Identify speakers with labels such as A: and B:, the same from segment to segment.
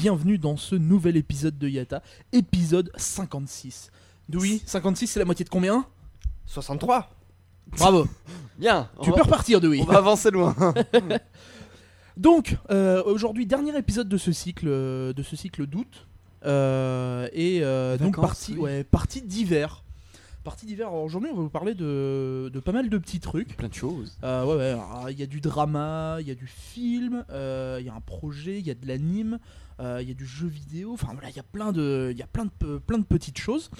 A: Bienvenue dans ce nouvel épisode de Yata, épisode 56. Oui, 56 c'est la moitié de combien?
B: 63
A: Bravo
B: Bien
A: Tu peux
B: va,
A: repartir de oui
B: on va avancer loin
A: Donc, euh, aujourd'hui, dernier épisode de ce cycle, euh, de ce cycle d'août. Euh, et euh, donc, partie,
B: oui.
A: ouais, partie d'hiver. Partie d'hiver. Aujourd'hui, on va vous parler de, de pas mal de petits trucs.
B: Plein de choses.
A: Euh, ouais, Il y a du drama, il y a du film, il y a un projet, il y a de l'anime, il y a du jeu vidéo. Enfin voilà, il y a plein de, il y a plein de, plein de petites choses.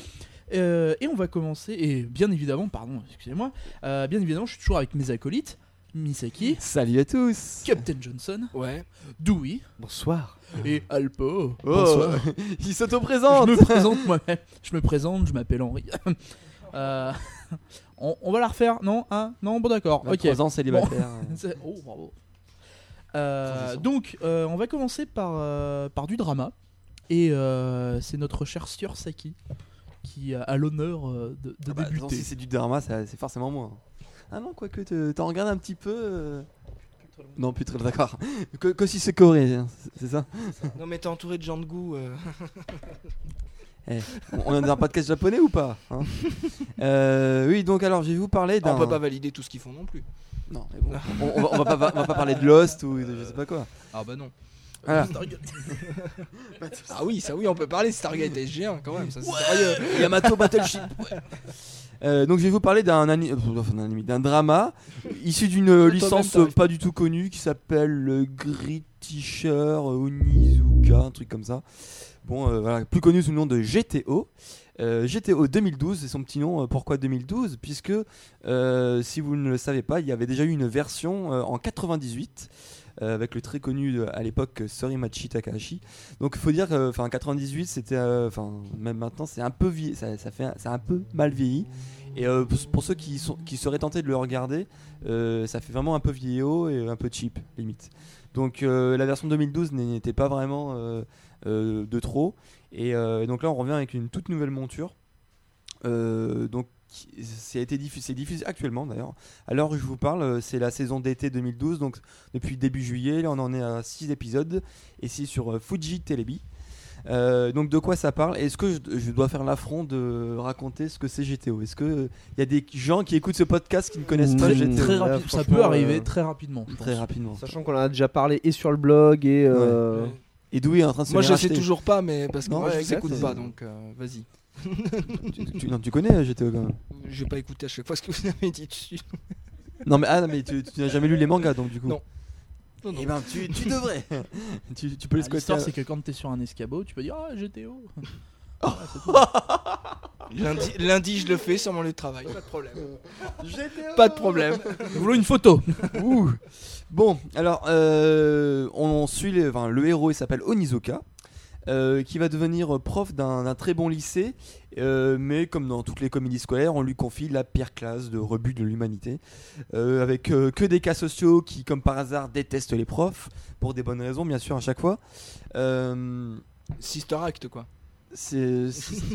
A: Euh, et on va commencer. Et bien évidemment, pardon, excusez-moi. euh, bien évidemment, je suis toujours avec mes acolytes. Misaki,
B: Salut à tous
A: Captain Johnson,
C: Ouais.
A: Dewey
B: Bonsoir
A: et Alpo.
B: Oh Il s'auto-présente
A: Je me présente moi-même. Je me présente, je m'appelle Henri. Euh, on, on va la refaire, non Hein Non, bon d'accord. Ok.
B: 23 ans célibataire.
A: Oh, bravo. Euh, donc, euh, on va commencer par, euh, par du drama. Et euh, c'est notre cher Sieur Saki qui a, a l'honneur de, de
B: Ah bah,
A: débuter.
B: si c'est du drama, c'est forcément moi. Ah non, quoique, te- t'en regardes un petit peu... euh, Non, plus très d'accord. Que, que si c'est coréen, c'est- c'est ça
C: Non mais t'es entouré de gens de goût. euh.
B: On on est dans un podcast japonais ou pas hein? Euh, Oui, donc alors, je vais vous parler d'un...
C: on peut pas valider tout ce qu'ils font non plus.
B: Non, mais bon, on, on va, on va pas, on va pas parler de Lost ou de je sais pas quoi.
C: Ah bah non.
B: Voilà.
C: Ah oui, ça oui, on peut parler Stargate SG1 quand même, ça c'est sérieux.
B: Yamato Battleship. Euh, donc je vais vous parler d'un euh, d'un anime, d'un drama issu d'une licence
C: t'arrives.
B: pas du tout connue qui s'appelle euh, Grit Teacher Onizuka, un truc comme ça. Bon, euh, voilà, plus connu sous le nom de GTO. Euh, GTO 2012, c'est son petit nom. euh, pourquoi 2012 Puisque, euh, si vous ne le savez pas, il y avait déjà eu une version euh, en 98 euh, avec le très connu à l'époque Sorimachi Takahashi. Donc il faut dire que enfin 98 c'était enfin même maintenant c'est un peu vie ça, fait un- peu mal vieilli et pour, ceux qui sont qui seraient tentés de le regarder ça fait vraiment un peu vieillot et un peu cheap limite. Donc euh, la version 2012 n'était pas vraiment euh, euh, de trop et donc là on revient avec une toute nouvelle monture. Donc été diffusé, c'est diffusé actuellement d'ailleurs. Alors je vous parle, c'est la saison d'été 2012, donc depuis début juillet, là on en est à 6 épisodes, et c'est sur Fuji Telebi. Euh, donc de quoi ça parle? Est-ce que je, je dois faire l'affront de raconter ce que c'est GTO Est-ce que il y a des gens qui écoutent ce podcast qui ne connaissent pas GTO
A: très
D: là,
A: rapide, ça peut arriver
D: euh,
A: très rapidement. je
B: Très rapidement.
D: Sachant qu'on en a déjà parlé et sur le blog et. euh,
C: Ouais.
B: Et Douy est en train de se
C: Moi je sais toujours pas, mais parce que
B: Non,
C: moi je pas donc euh, vas-y.
B: Tu, tu- non, tu connais euh, GTO quand même.
C: Je vais pas écouter à chaque fois ce que vous avez dit dessus.
B: Non mais ah non, mais tu, tu n'as jamais lu les mangas donc du coup.
C: Non. Non, non.
B: Eh ben tu, tu devrais. tu, tu peux les
A: Ah,
B: squatter.
A: L'histoire, c'est que quand t'es sur un escabeau, tu peux dire Ah, GTO.
C: Lundi, lundi, je le fais sur mon lieu de travail, pas de problème.
B: GTO
C: Pas de problème.
A: Nous voulons une photo.
B: Ouh. Bon, alors euh, on suit les- enfin, le héros, il s'appelle Onizuka, euh, qui va devenir prof d'un très bon lycée, euh, mais comme dans toutes les comédies scolaires, on lui confie la pire classe de rebut de l'humanité, euh, avec que des cas sociaux qui, comme par hasard, détestent les profs pour des bonnes raisons, bien sûr à chaque fois.
C: Sister Act quoi.
B: C'est,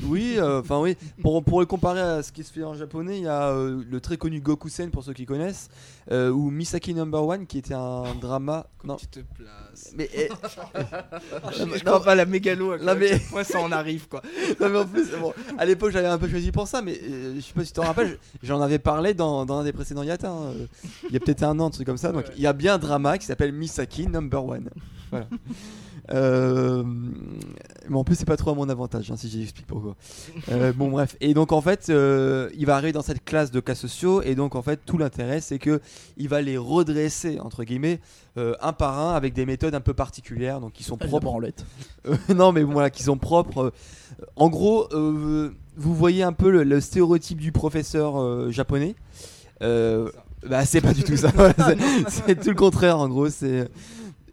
B: oui, euh, enfin oui. Pour, pour le comparer à ce qui se fait en japonais, il y a euh, le très connu Gokusen pour ceux qui connaissent, euh, ou Misaki Number One qui était un drama. Non,
C: Tu te places.
B: mais, eh,
C: Je,
B: mais-
C: je crois pas la mégalo. à
B: Non,
C: quel
B: mais-
C: point ça en arrive quoi.
B: non, mais en plus, bon, à l'époque j'avais un peu choisi pour ça, mais je sais pas si tu t'en rappelles, j'en avais parlé dans, dans un des précédents Yata. hein, il y a peut-être un an, un truc comme ça. Donc
C: Ouais.
B: il y a bien un drama qui s'appelle Misaki Number One. Voilà. Euh, mais en plus, c'est pas trop à mon avantage, hein, si j'explique pourquoi. Euh, bon, bref. Et donc, en fait, euh, il va arriver dans cette classe de cas sociaux, et donc, en fait, tout l'intérêt, c'est que il va les redresser, entre guillemets, euh, un par un, avec des méthodes un peu particulières, donc qui sont
A: Ah,
B: propres.
A: branlette.
B: Euh, non, mais bon, voilà, qui sont propres. en gros, euh, vous voyez un peu le, le stéréotype du professeur euh, japonais. Euh, bah, c'est pas du tout ça. C'est- c'est tout le contraire, en gros. C'est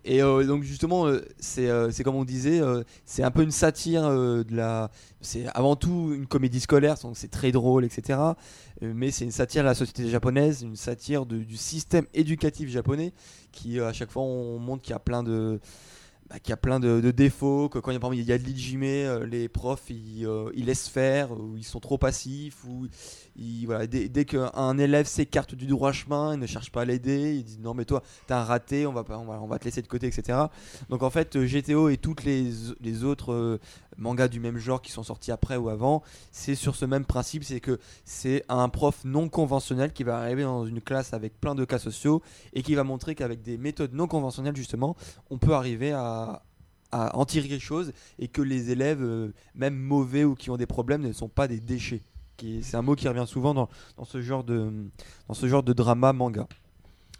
B: et euh, donc justement, euh, c'est euh, c'est comme on disait, c'est un peu une satire de la. C'est avant tout une comédie scolaire, donc c'est très drôle, etc. Mais c'est une satire de la société japonaise, une satire du système éducatif japonais, qui à chaque fois on montre qu'il y a plein de bah, qu'il y a plein de, défauts, que quand il y a, de l'ijime, les profs ils, ils laissent faire, ou ils sont trop passifs, ou dès, qu'un élève s'écarte du droit chemin, ils ne cherchent pas à l'aider, ils disent non mais toi t'as raté, on va, on, va, on va te laisser de côté, etc. Donc en fait GTO et toutes les, autres euh, mangas du même genre qui sont sortis après ou avant, c'est sur ce même principe, c'est que c'est un prof non conventionnel qui va arriver dans une classe avec plein de cas sociaux et qui va montrer qu'avec des méthodes non conventionnelles justement, on peut arriver à, à en tirer quelque chose et que les élèves, euh, même mauvais ou qui ont des problèmes, ne sont pas des déchets. Qui- C'est un mot qui revient souvent dans, dans ce genre de, dans ce genre de drama manga.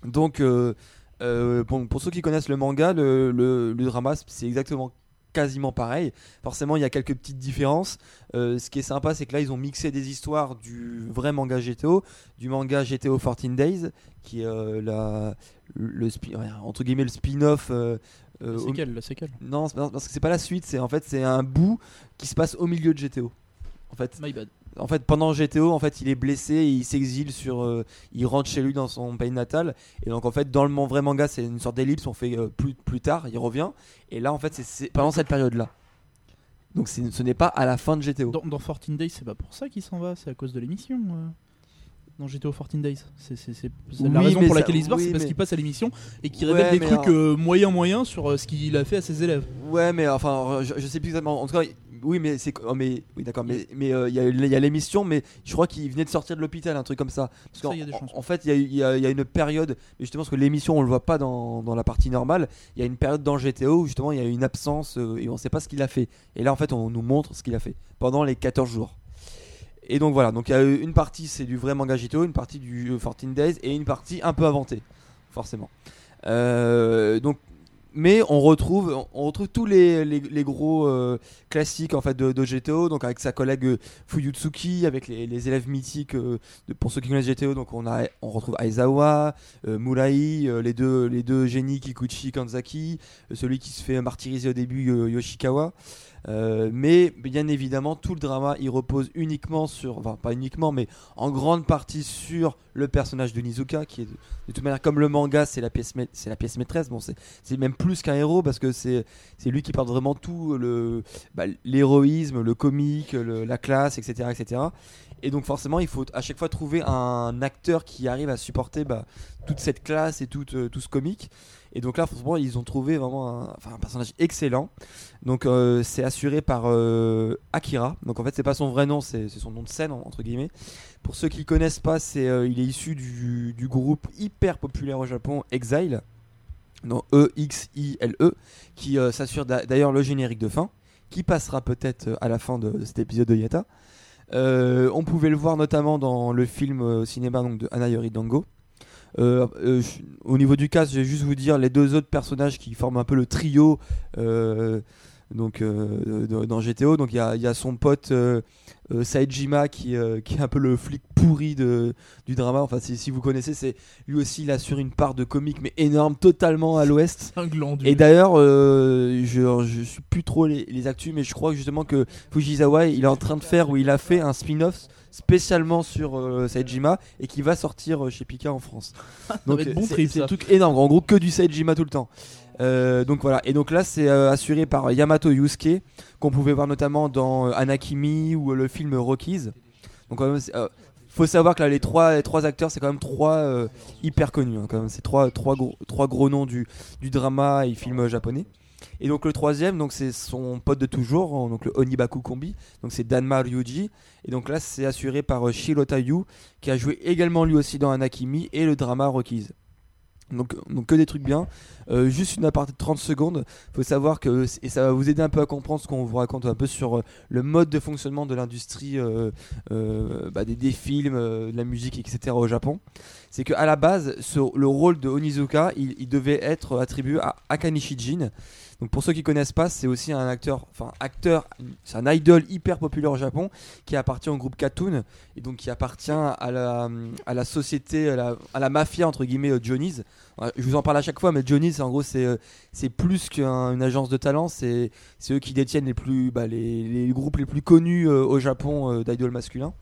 B: Donc, euh, euh, pour ceux qui connaissent le manga, le, le- le drama, c'est exactement quasiment pareil. Forcément, il y a quelques petites différences. Euh, ce qui est sympa, c'est que là, ils ont mixé des histoires du vrai manga GTO, du manga GTO 14 Days, qui est euh, la, le, entre guillemets le spin-off. euh,
A: la séquelle.
B: non, c'est parce que c'est pas la suite, c'est en fait c'est un bout qui se passe au milieu de GTO. En fait,
A: My bad.
B: En fait, pendant GTO, en fait, il est blessé, et il s'exile sur, euh, il rentre chez lui dans son pays natal, et donc en fait, dans le vrai manga, c'est une sorte d'ellipse, on fait euh, plus plus tard, il revient, et là, en fait, c'est- pendant cette période-là. Donc ce n'est pas à la fin de GTO.
A: Dans, dans 14 Days, c'est pas pour ça qu'il s'en va, c'est à cause de l'émission. euh. Dans GTO 14 Days. C'est c'est la
B: Oui,
A: raison pour
B: ça-
A: laquelle il se barre,
B: oui,
A: c'est parce
B: mais-
A: qu'il passe à l'émission et qu'il
B: Ouais,
A: révèle des trucs
B: alors-
A: euh, moyens moyens sur euh, ce qu'il a fait à ses élèves.
B: Ouais, mais enfin, je, je sais plus exactement. En tout cas, oui, mais c'est, oh, mais oui, d'accord, mais mais euh, il y a, il y a l'émission, mais je crois qu'il venait de sortir de l'hôpital, un truc comme ça. Parce
A: Ça,
B: qu'en en- fait, il y a, y y une période, justement parce que l'émission, on le voit pas dans, dans la partie normale. Il y a une période dans GTO où justement il y a une absence euh, et on sait pas ce qu'il a fait. Et là, en fait, on nous montre ce qu'il a fait pendant les 14 jours. Et donc voilà, donc il y a une partie c'est du vrai manga GTO, une partie du euh, 14 Days et une partie un peu inventée, forcément. Euh, donc, mais on retrouve, on retrouve tous les, les, gros euh, classiques en fait de, de GTO, donc avec sa collègue euh, Fuyutsuki, avec les, élèves mythiques. euh, pour ceux qui connaissent GTO, donc on a, on retrouve Aizawa, euh, Murai, euh, les deux, les deux génies Kikuchi, Kanzaki, euh, celui qui se fait martyriser au début euh, Yoshikawa. Euh, mais bien évidemment, tout le drama il repose uniquement sur, enfin pas uniquement, mais en grande partie sur le personnage de Nizuka, qui est de, toute manière comme le manga, c'est la pièce, c'est la pièce maîtresse. Bon, c'est même plus qu'un héros parce que c'est lui qui porte vraiment tout le bah, l'héroïsme, le comique, la classe, etc., etc. Et donc forcément, il faut à chaque fois trouver un acteur qui arrive à supporter bah, toute cette classe et tout, euh, tout ce comique. Et donc là, forcément, ils ont trouvé vraiment un, personnage excellent. Donc euh, c'est assuré par euh, Akira. Donc en fait, c'est pas son vrai nom, c'est son nom de scène en- entre guillemets. Pour ceux qui connaissent pas, c'est euh, il est issu du, groupe hyper populaire au Japon Exile. Non, E X I L E qui s'assure d'a- d'ailleurs le générique de fin qui passera peut-être à la fin de, cet épisode de Yata. On pouvait le voir notamment dans le film cinéma donc, de Anayori Dango. Euh, euh, au niveau du cast, je vais juste vous dire les deux autres personnages qui forment un peu le trio euh, donc, dans GTO. Donc il y a, il y a son pote Saejima qui, qui est un peu le flic pourri de, du drama. Enfin, si, si vous connaissez, c'est lui aussi il assure une part de comique mais énorme, totalement à l'ouest. Et d'ailleurs, je, je suis plus trop les, les actus, mais je crois justement que Fujisawa, il est en train de faire ou il a fait un spin-off spécialement sur euh, Saejima et qui va sortir euh, chez Pika en France. Donc
A: bon
B: c'est un truc énorme, en gros que du Saejima tout le temps. Euh, donc voilà, et donc là c'est euh, assuré par Yamato Yusuke, qu'on pouvait voir notamment dans Anakimi ou le film Rockies. Donc quand même, c'est, faut savoir que là les trois, les trois acteurs c'est quand même trois hyper connus, hein, quand même. c'est trois, trois, gros, trois gros noms du, du drama et film japonais. Et donc le troisième, donc c'est son pote de toujours, donc le Onibaku Kombi, donc c'est Danma Ryuji. Et donc là c'est assuré par Shirota Yu, qui a joué également lui aussi dans Anakimi et le drama Rockies. Donc, donc que des trucs bien. Euh, juste une aparté de 30 secondes. faut savoir que, et ça va vous aider un peu à comprendre ce qu'on vous raconte un peu sur euh, le mode de fonctionnement de l'industrie euh, bah, des, films, de la musique, etc. au Japon. C'est qu'à la base, ce- le rôle de Onizuka, il, il devait être attribué à Akane Shijin. Donc pour ceux qui connaissent pas, c'est aussi un acteur, enfin acteur, c'est un idol hyper populaire au Japon qui appartient au groupe Katoon et donc qui appartient à la, société, à la, mafia entre guillemets euh, Johnny's. Je vous en parle à chaque fois, mais Johnny's en gros c'est euh, c'est plus qu'une agence de talent, c'est eux qui détiennent les plus bah, les, groupes les plus connus euh, au Japon euh, d'idoles masculins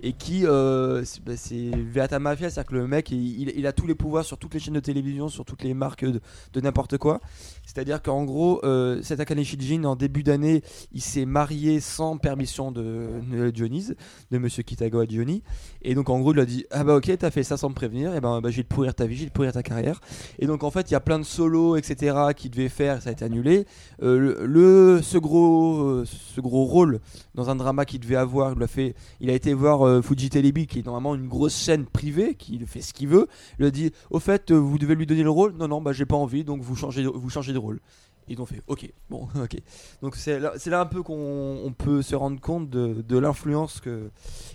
B: et qui euh, c'est bah, Mafia, c'est-à-dire que le mec il, a tous les pouvoirs sur toutes les chaînes de télévision, sur toutes les marques de, n'importe quoi. C'est-à-dire qu'en gros, euh, cet Akane Shijin, en début d'année, il s'est marié sans permission de, de Johnny's, de Monsieur Kitagawa Johnny. Et donc en gros, il lui a dit Ah bah ok, t'as fait ça sans me prévenir, et ben bah, je vais te pourrir ta vie, je vais te pourrir ta carrière. Et donc en fait, il y a plein de solos, etc., qu'il devait faire, ça a été annulé. Euh, le, ce, gros, ce gros rôle dans un drama qu'il devait avoir, il a, fait, il a été voir euh, Fuji Telebi, qui est normalement une grosse chaîne privée, qui fait ce qu'il veut. Il a dit Au fait, euh, vous devez lui donner le rôle Non, non, bah j'ai pas envie, donc vous changez, de- vous changez de rôle. Ils ont fait OK, bon, OK. Donc c'est là, un peu qu'on on peut se rendre compte de, l'influence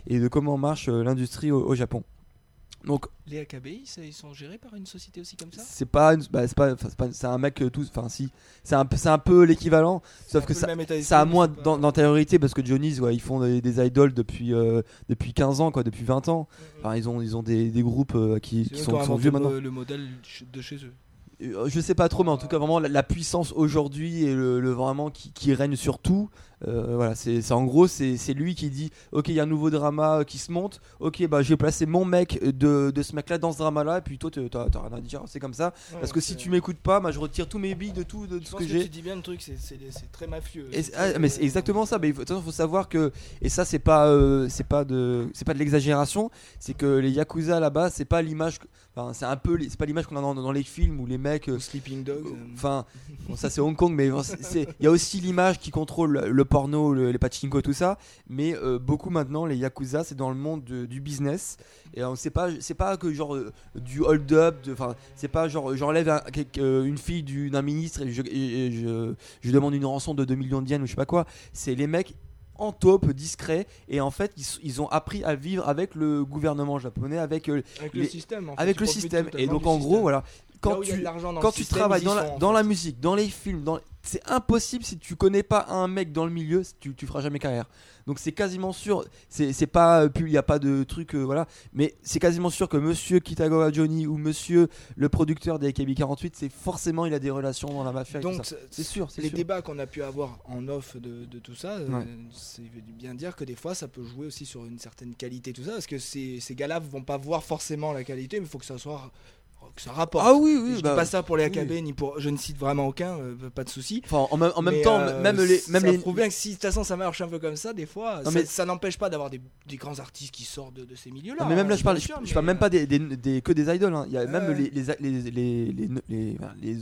B: et de comment marche euh, l'industrie au Japon. Donc
C: Les AKBI, ils sont gérés par une société aussi comme ça?
B: c'est pas, une- bah, c'est pas, c'est pas- c'est un mec euh, tout, enfin si, c'est un, peu- c'est un peu l'équivalent, sauf que ça, ça a moins d'an- d'antériorité parce que Johnny's, ouais, ils font des, des idoles depuis, euh, depuis 15 ans, quoi, depuis 20 ans. Enfin, ils ont, ils ont des, des groupes euh, qui, qui sont, qui sont vieux maintenant.
C: Le modèle de chez eux.
B: Euh, Je sais pas trop, mais en tout cas, vraiment, la, la puissance aujourd'hui et le, le vraiment qui, qui règne sur tout. euh, voilà, c'est en gros, c'est lui qui dit Ok, il y a un nouveau drama euh, qui se monte. Ok, bah je vais placer mon mec de, de ce mec-là dans ce drama-là. Et puis toi, t'as rien à dire, c'est comme ça. Parce que si tu m'écoutes pas, bah, je retire tous mes billes de tout, de, tout
C: Je
B: ce que
C: que,
B: j'ai.
C: tu dis bien le truc, c'est- très mafieux.
B: Et ah, mais c'est exactement ça. Mais il faut, faut savoir que et ça c'est pas euh, c'est pas de pas de l'exagération. C'est que les yakuza là-bas c'est pas l'image. Enfin c'est un peu c'est pas l'image qu'on a dans, dans les films où les mecs. euh,
C: ou Sleeping Dogs. euh,
B: Enfin bon, ça c'est Hong Kong mais il y a aussi l'image qui contrôle le, porno, le- les pachinko tout ça. Mais euh, beaucoup maintenant les yakuza c'est dans le monde de- du business et on sait pas c'est pas que genre euh, du hold up. Enfin c'est pas genre j'enlève un- euh, une fille du- d'un ministre et je, et- et je je demande une rançon de 2 millions de yens ou je sais pas quoi. C'est les mecs en taupe, discrets, et en fait ils, ont appris à vivre avec le gouvernement japonais, avec, euh,
C: avec
B: les-
C: le système. en fait,
B: avec le système. Et donc en gros,
C: système.
B: voilà,
C: Là
B: quand tu,
C: l'argent dans
B: quand
C: le
B: tu
C: système,
B: travailles dans la, dans musique, dans les films, dans... c'est impossible si tu connais pas un mec dans le milieu, tu, tu feras jamais carrière. Donc c'est quasiment sûr, c'est c'est pas, il n'y a pas de truc, euh, voilà, mais c'est quasiment sûr que monsieur Kitagawa Johnny ou monsieur le producteur des AKB48, c'est forcément il a des relations dans la mafia
C: Donc,
B: ça. C'est sûr, c'est
C: les
B: sûr.
C: débats qu'on a pu avoir en off de, de tout ça, euh,
B: Ouais.
C: c'est veut bien dire que des fois ça peut jouer aussi sur une certaine qualité, tout ça, parce que ces, ces gars-là vont pas voir forcément la qualité, mais il faut que ça soit que ça rapporte.
B: Ah oui,
C: je
B: oui,
C: dis
B: bah,
C: pas ça pour les AKB
B: oui.
C: ni pour, je ne cite vraiment aucun, euh, pas de souci.
B: Enfin, en même, en même
C: Mais,
B: temps,
C: euh,
B: même les, même
C: ça
B: les,
C: prouve bien que si de toute façon ça marche un peu comme ça, des fois,
B: Non,
C: ça,
B: mais-
C: ça n'empêche pas d'avoir des, des grands artistes qui sortent de, de ces milieux-là.
B: Non, mais même
C: hein,
B: là, je parle,
C: bien
B: je,
C: sûr,
B: je
C: mais,
B: parle même
C: euh,
B: pas des, des- des- que des idoles. hein. Il y a même les, les, les, les, les- les- enfin, les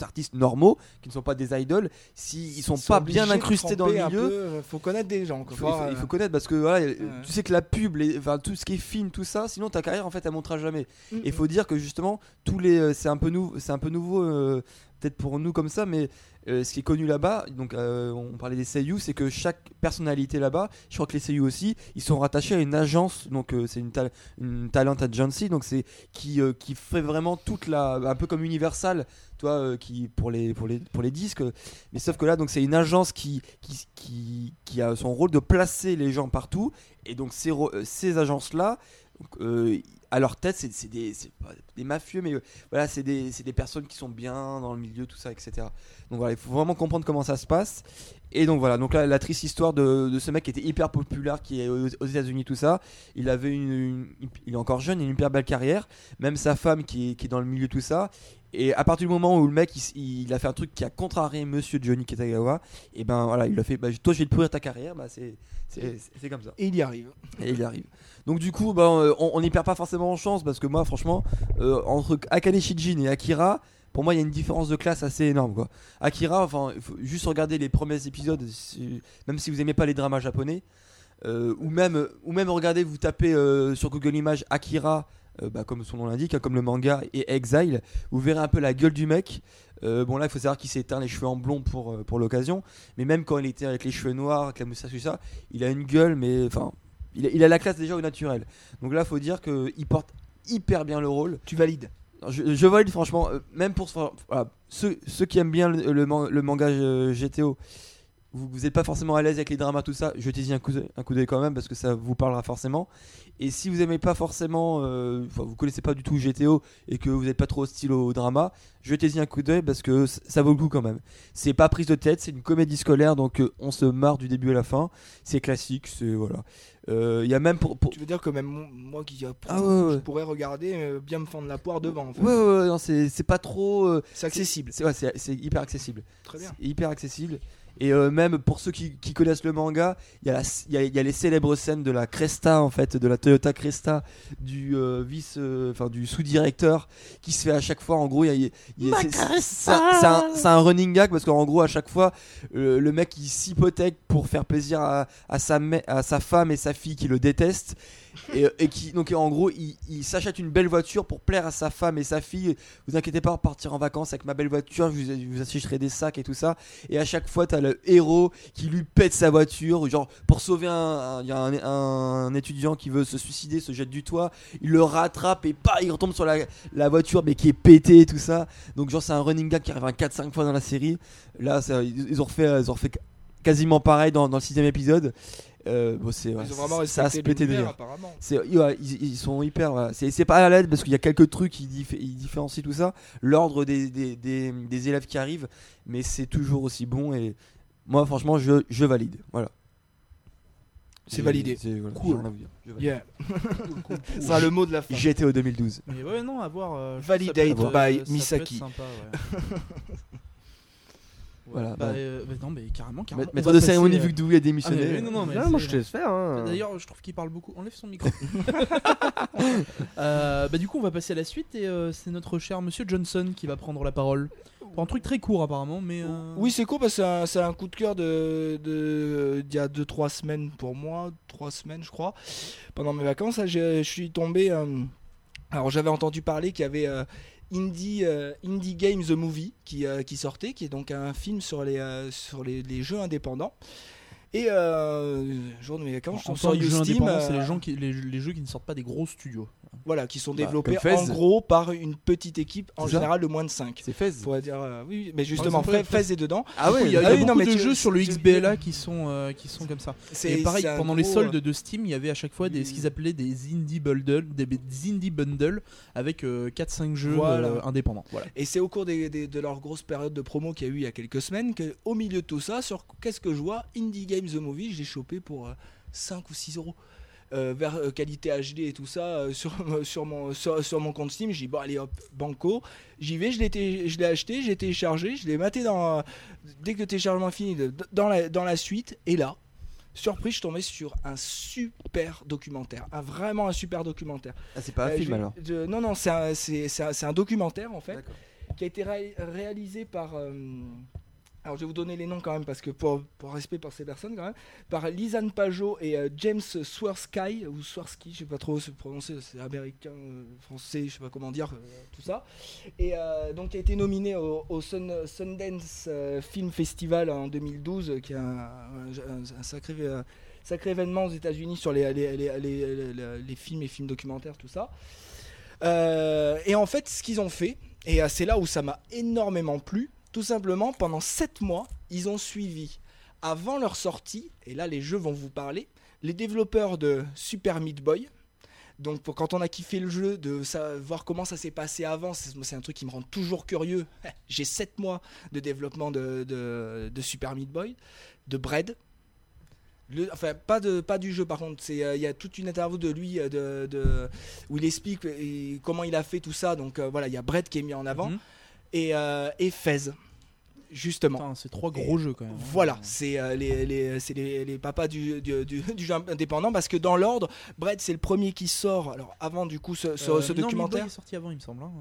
B: artistes normaux qui ne sont pas des idoles. S'ils sont pas bien incrustés dans le milieu,
C: peu, euh, faut connaître des gens.
B: il
C: quoi.
B: faut, il faut- il connaître parce que voilà,
C: Ouais.
B: tu sais que la pub, les, enfin, tout ce qui est film, tout ça, sinon ta carrière en fait elle montera jamais.
C: mm,
B: Et il faut dire que justement, tous les, euh, c'est un peu nouveau, c'est un peu nouveau, euh, peut-être pour nous comme ça, mais euh, ce qui est connu là-bas, donc euh, on parlait des seiyuu, c'est que chaque personnalité là-bas, je crois que les seiyuu aussi, ils sont rattachés à une agence, donc euh, c'est une, tal- une talent agency, donc c'est qui qui fait vraiment toute la, un peu comme Universal, toi, qui pour les pour les pour les disques, mais sauf que là, donc c'est une agence qui qui, qui a son rôle de placer les gens partout, et donc ces agences là. À leur tête, c'est des, des mafieux, mais euh, voilà, c'est des, des personnes qui sont bien dans le milieu, tout ça, etc. Donc voilà, il faut vraiment comprendre comment ça se passe. Et donc voilà, donc là, la triste histoire de, ce mec qui était hyper populaire, qui est aux, États-Unis, tout ça. Il avait une, il est encore jeune, il a une hyper belle carrière. Même sa femme qui est dans le milieu, tout ça. Et à partir du moment où le mec il, a fait un truc qui a contrarié Monsieur Johnny Kitagawa, et ben voilà, il a fait, bah, toi je vais te pourrir ta carrière, bah c'est, comme ça.
C: Et il y arrive.
B: Et il y arrive. Donc du coup, bah, on n'y perd pas forcément en chance parce que moi, franchement, euh, entre Akane Shijin et Akira, pour moi, il y a une différence de classe assez énorme. Quoi. Akira, enfin, faut juste regarder les premiers épisodes, si- même si vous aimez pas les dramas japonais, euh, ou même, ou même regarder, vous tapez euh, sur Google Images Akira euh, bah, comme son nom l'indique, hein, comme le manga et Exile. Vous verrez un peu la gueule du mec. Euh, bon là, il faut savoir qu'il s'est éteint les cheveux en blond pour, euh, pour l'occasion. Mais même quand il était avec les cheveux noirs, avec la moustache, tout ça, il a une gueule, mais enfin, il, a- il a la classe déjà au naturel. Donc là, faut dire qu'il porte hyper bien le rôle.
C: Tu valides?
B: Je, je valide franchement, même pour voilà, ceux, ceux qui aiment bien le, le man- le manga GTO, vous n'êtes pas forcément à l'aise avec les dramas, tout ça, jetez-y un coup d'œil- un coup d'œil quand même parce que ça vous parlera forcément. Et si vous aimez pas forcément, euh, vous connaissez pas du tout GTO et que vous n'êtes pas trop hostile au drama, jetez-y un coup d'œil parce que ça vaut le coup quand même. C'est pas prise de tête, c'est une comédie scolaire donc euh, on se marre du début à la fin. C'est classique, c'est voilà. Euh, Il y a même pour, pour-
C: Tu veux dire que même moi qui euh,
B: Ah ouais, ouais.
C: je pourrais regarder, euh, bien me fendre la poire devant. En fait.
B: Ouais, ouais, ouais, non, c'est pas trop. euh,
C: C'est accessible.
B: c'est ouais, hyper accessible.
C: Très bien.
B: Hyper accessible. Et euh, même pour ceux qui, qui connaissent le manga, il y, a la- il y a- il y a les célèbres scènes de la Cresta, en fait, de la Toyota Cresta, du euh, vice, euh, enfin du sous-directeur, qui se fait à chaque fois. En gros, c'est- un, running gag parce qu'en gros, à chaque fois, le mec il s'hypothèque pour faire plaisir à, à sa, mè- à sa femme et sa fille qui le détestent. Et, et qui, donc en gros, il, s'achète une belle voiture pour plaire à sa femme et sa fille. Vous inquiétez pas, partir en vacances avec ma belle voiture, je vous, je des sacs et tout ça. Et à chaque fois, t'as le héros qui lui pète sa voiture, genre pour sauver un, il y a un, étudiant qui veut se suicider, se jette du toit, il le rattrape et pas, il retombe sur la, voiture mais qui est pétée et tout ça. Donc genre c'est un running gag qui arrive un 4-5 fois dans la série. Là, ils ont refait, ils ont refait quasiment pareil dans, dans le sixième épisode. Euh, bon, c'est ouais,
C: Ils ont vraiment
B: ça a se pété de rire. C'est, ouais, ils, ils sont hyper. C'est, c'est pas à la lettre parce qu'il y a quelques trucs qui différencient tout ça. L'ordre des, des, des, des élèves qui arrivent, mais c'est toujours aussi bon. Et moi, franchement, je, je valide. Voilà.
C: C'est
B: Et
C: validé.
B: c'est- voilà,
A: Cool.
C: Yeah. Sera le mot de la fin.
B: GTO 2012.
A: Mais ouais, non, à voir. euh,
C: Validate
A: trouve ça peut être,
C: by
A: ça peut
C: Misaki.
A: être sympa, ouais.
B: Voilà,
A: Bah,
B: bah.
A: euh, bah non, mais carrément, carrément.
B: Maître
A: On
B: de cérémonie, vu que Douli a démissionné.
A: ah, mais non, non, mais
D: Non,
A: c'est-
D: moi je te laisse faire. hein.
A: D'ailleurs, je trouve qu'il parle beaucoup. Enlève son micro. Euh, bah, du coup, on va passer à la suite et euh, c'est notre cher Monsieur Johnson qui va prendre la parole. Pour un truc très court, apparemment, mais. euh,
C: Oui, c'est cool parce que c'est un- coup de cœur de de- d'il y a 2-3 semaines pour moi, 3 semaines je crois. Pendant mes vacances, là, je je suis tombé. euh, alors j'avais entendu parler qu'il y avait euh, Indie, euh, Indie Games The Movie qui, euh, qui sortait, qui est donc un film sur les, euh, sur les, les jeux indépendants. Et euh, jour de mes vacances, je tombe sur
A: tant que jeu
C: Steam,
A: c'est les, gens qui, les, les jeux qui ne sortent pas des gros studios.
C: Voilà, qui sont
B: Bah,
C: développés en gros par une petite équipe, en général de moins de 5.
B: C'est Fez.
C: Pourrait dire, euh, oui, mais justement,
A: exemple,
C: Fez est dedans.
B: Ah ouais,
A: il y a, y
C: ah oui,
A: beaucoup
C: non, mais
A: de
C: tu-
A: jeux sur le
C: tu-
A: XBLA qui sont, euh, qui sont comme ça.
C: C'est
A: Et pareil, pendant les soldes
C: euh,
A: de Steam, il y avait à chaque fois des, ce qu'ils appelaient des indie bundles, des, des indie bundles avec euh, 4-5 jeux
C: Voilà.
A: euh, indépendants. Voilà.
C: Et c'est au cours des- des- de leur grosse période de promo qu'il y a eu il y a quelques semaines que, au milieu de tout ça, sur qu'est-ce que je vois? Indie Games The Movie, je l'ai chopé pour euh, 5 ou 6 euros. Euh, vers euh, qualité HD et tout ça euh, sur, sur, mon, sur, sur mon compte Steam. J'ai dit, bon, allez hop, banco. J'y vais, je l'ai acheté, j'ai téléchargé, je l'ai maté dans. dès que le téléchargement fini, dans, la, dans la suite. Et là, surprise, je suis tombé sur un super documentaire. Un, vraiment un super documentaire.
B: Ah, c'est pas un
C: Euh,
B: film
C: je-
B: alors.
C: je- non, non, c'est un, un- documentaire en fait qui a été ré- réalisé par. euh, alors je vais vous donner les noms quand même parce que pour, pour respect pour ces personnes quand même. Par Lisanne Pajot et euh, James Swersky ou Swersky, je sais pas trop se prononcer, c'est américain, euh, français, je sais pas comment dire, euh, tout ça. Et donc qui a été nominé au, au Sun- Sundance Film Festival en 2012, euh, qui est un, sacré, sacré événement aux États-Unis sur les, les, les- les- les- films et films documentaires, tout ça. Et en fait, ce qu'ils ont fait, et c'est là où ça m'a énormément plu, tout simplement, pendant 7 mois, ils ont suivi, avant leur sortie, et là les jeux vont vous parler, les développeurs de Super Meat Boy. Donc pour quand on a kiffé le jeu, de savoir comment ça s'est passé avant, c'est un truc qui me rend toujours curieux. J'ai 7 mois de développement de, Super Meat Boy, de Bread. Enfin, pas, du jeu par contre, euh, il y a toute une interview de lui euh, de, où il explique euh, comment il a fait tout ça. Donc euh, voilà, il y a Bread qui est mis en avant
A: Mhm.
C: Et, euh, et Fez, justement.
A: C'est trois gros jeux quand même. hein.
C: Voilà, c'est euh, les, les, les, les papas du, du, du- du jeu indépendant parce que dans l'ordre, Bread c'est le premier qui sort. Alors avant du coup ce, ce-
A: Euh,
C: ce
A: non,
C: documentaire.
A: est sorti avant, il me semble. hein.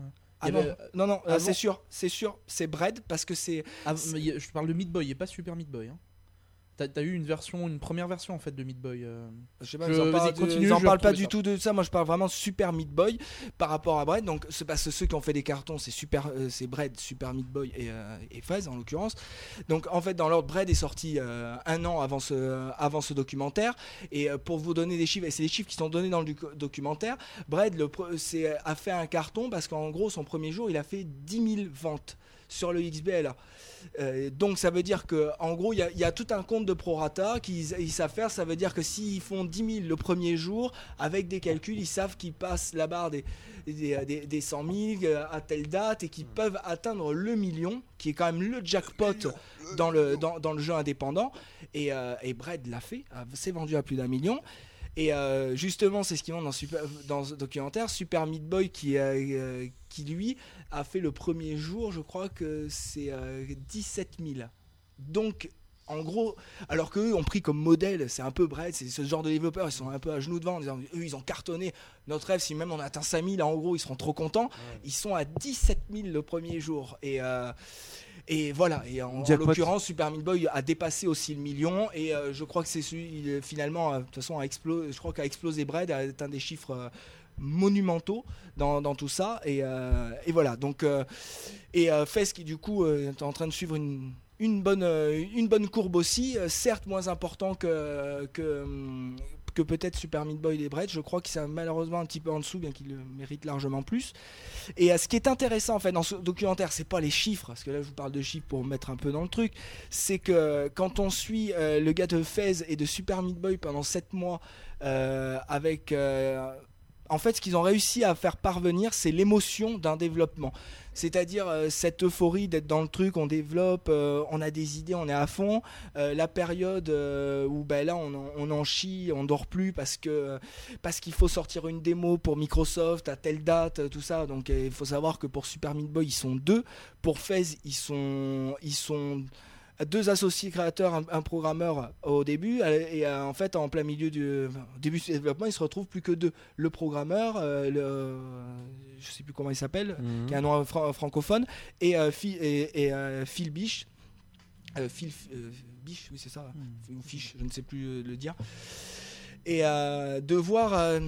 C: Ah
A: y
C: non,
A: avait-
C: non, non, euh,
A: avant-
C: c'est sûr, c'est sûr, c'est Bread parce que c'est.
A: Av- mais il y a- je parle de Meat Boy et pas Super Meat Boy. Hein. T'as as eu une version, une première version en fait de Meat Boy. euh.
C: Je sais pas,
A: Je-
C: ils en parlent, de-
A: continue,
C: ils en
A: je vais
C: parlent pas du
A: ça.
C: tout de ça. Moi, je parle vraiment Super Meat Boy par rapport à Bread. Donc, c'est parce que ceux qui ont fait des cartons, c'est Super, euh, c'est Bread, Super Meat Boy et, euh, et Fez en l'occurrence. Donc, en fait, dans l'ordre, Bread est sorti euh, un an avant ce, avant ce documentaire. Et pour vous donner des chiffres, et c'est des chiffres qui sont donnés dans le docu- documentaire, Bread le, a fait un carton parce qu'en gros, son premier jour, il a fait 10 000 ventes sur le XBLA. Euh, donc ça veut dire que en gros il y, a- il y a tout un compte de prorata qu'ils ils savent faire. Ça veut dire que s'ils font 10 000 le premier jour, avec des calculs, ils savent qu'ils passent la barre des, des, des- des 100 000 euh, à telle date et qu'ils peuvent atteindre le million, qui est quand même le jackpot dans le, dans, dans le jeu indépendant. Et, euh, et Bread l'a fait, s'est vendu à plus d'un million. Et euh, justement, c'est ce qu'ils montrent dans, Super- dans ce documentaire. Super Meat Boy, qui, euh, euh, qui lui a fait le premier jour, je crois que c'est euh, 17 000. Donc, en gros, alors qu'eux ont pris comme modèle, c'est un peu Bread, c'est ce genre de développeurs, ils sont un peu à genoux devant en disant eux ils ont cartonné. Notre rêve, si même on atteint 5000, en gros, ils seront trop contents. Ils sont à 17 000 le premier jour. Et. euh, et voilà, et en, l'occurrence, Super Meat Boy a dépassé aussi le million, et euh, je crois que c'est celui, il, finalement, euh, de toute façon, a explosé, je crois qu'a explosé Bread, a atteint des chiffres euh, monumentaux dans, tout ça, et, euh, voilà, donc, euh, et euh, Fez qui du coup est en train de suivre une, bonne, une bonne courbe aussi, certes moins important que, que, hum, que peut-être Super Meat Boy et Bread, je crois qu'il est malheureusement un petit peu en dessous, bien qu'il le mérite largement plus. Et ce qui est intéressant en fait dans ce documentaire, c'est pas les chiffres, parce que là je vous parle de chiffres pour mettre un peu dans le truc, c'est que quand on suit le gars de Fez et de Super Meat Boy pendant 7 mois avec... en fait, ce qu'ils ont réussi à faire parvenir, c'est l'émotion d'un développement. C'est-à-dire euh, cette euphorie d'être dans le truc, on développe, euh, on a des idées, on est à fond. Euh, la période où ben là on, en- chie, on dort plus parce qu'il faut sortir une démo pour Microsoft à telle date, tout ça. Donc il faut savoir que pour Super Meat Boy ils sont deux, pour Fez ils sont ils sont deux associés créateurs, un, un programmeur au début, euh, et euh, en fait en plein milieu du au début du développement, il se retrouve plus que deux. Le programmeur, euh, le, je sais plus comment il s'appelle,
B: Mhm.
C: qui a un nom fra- francophone, et, euh, Phil- et, et, euh, Phil Biche. Euh, Phil euh, Biche, oui c'est ça, ou Fiche, je ne sais plus euh, le dire. Et euh, de voir, euh,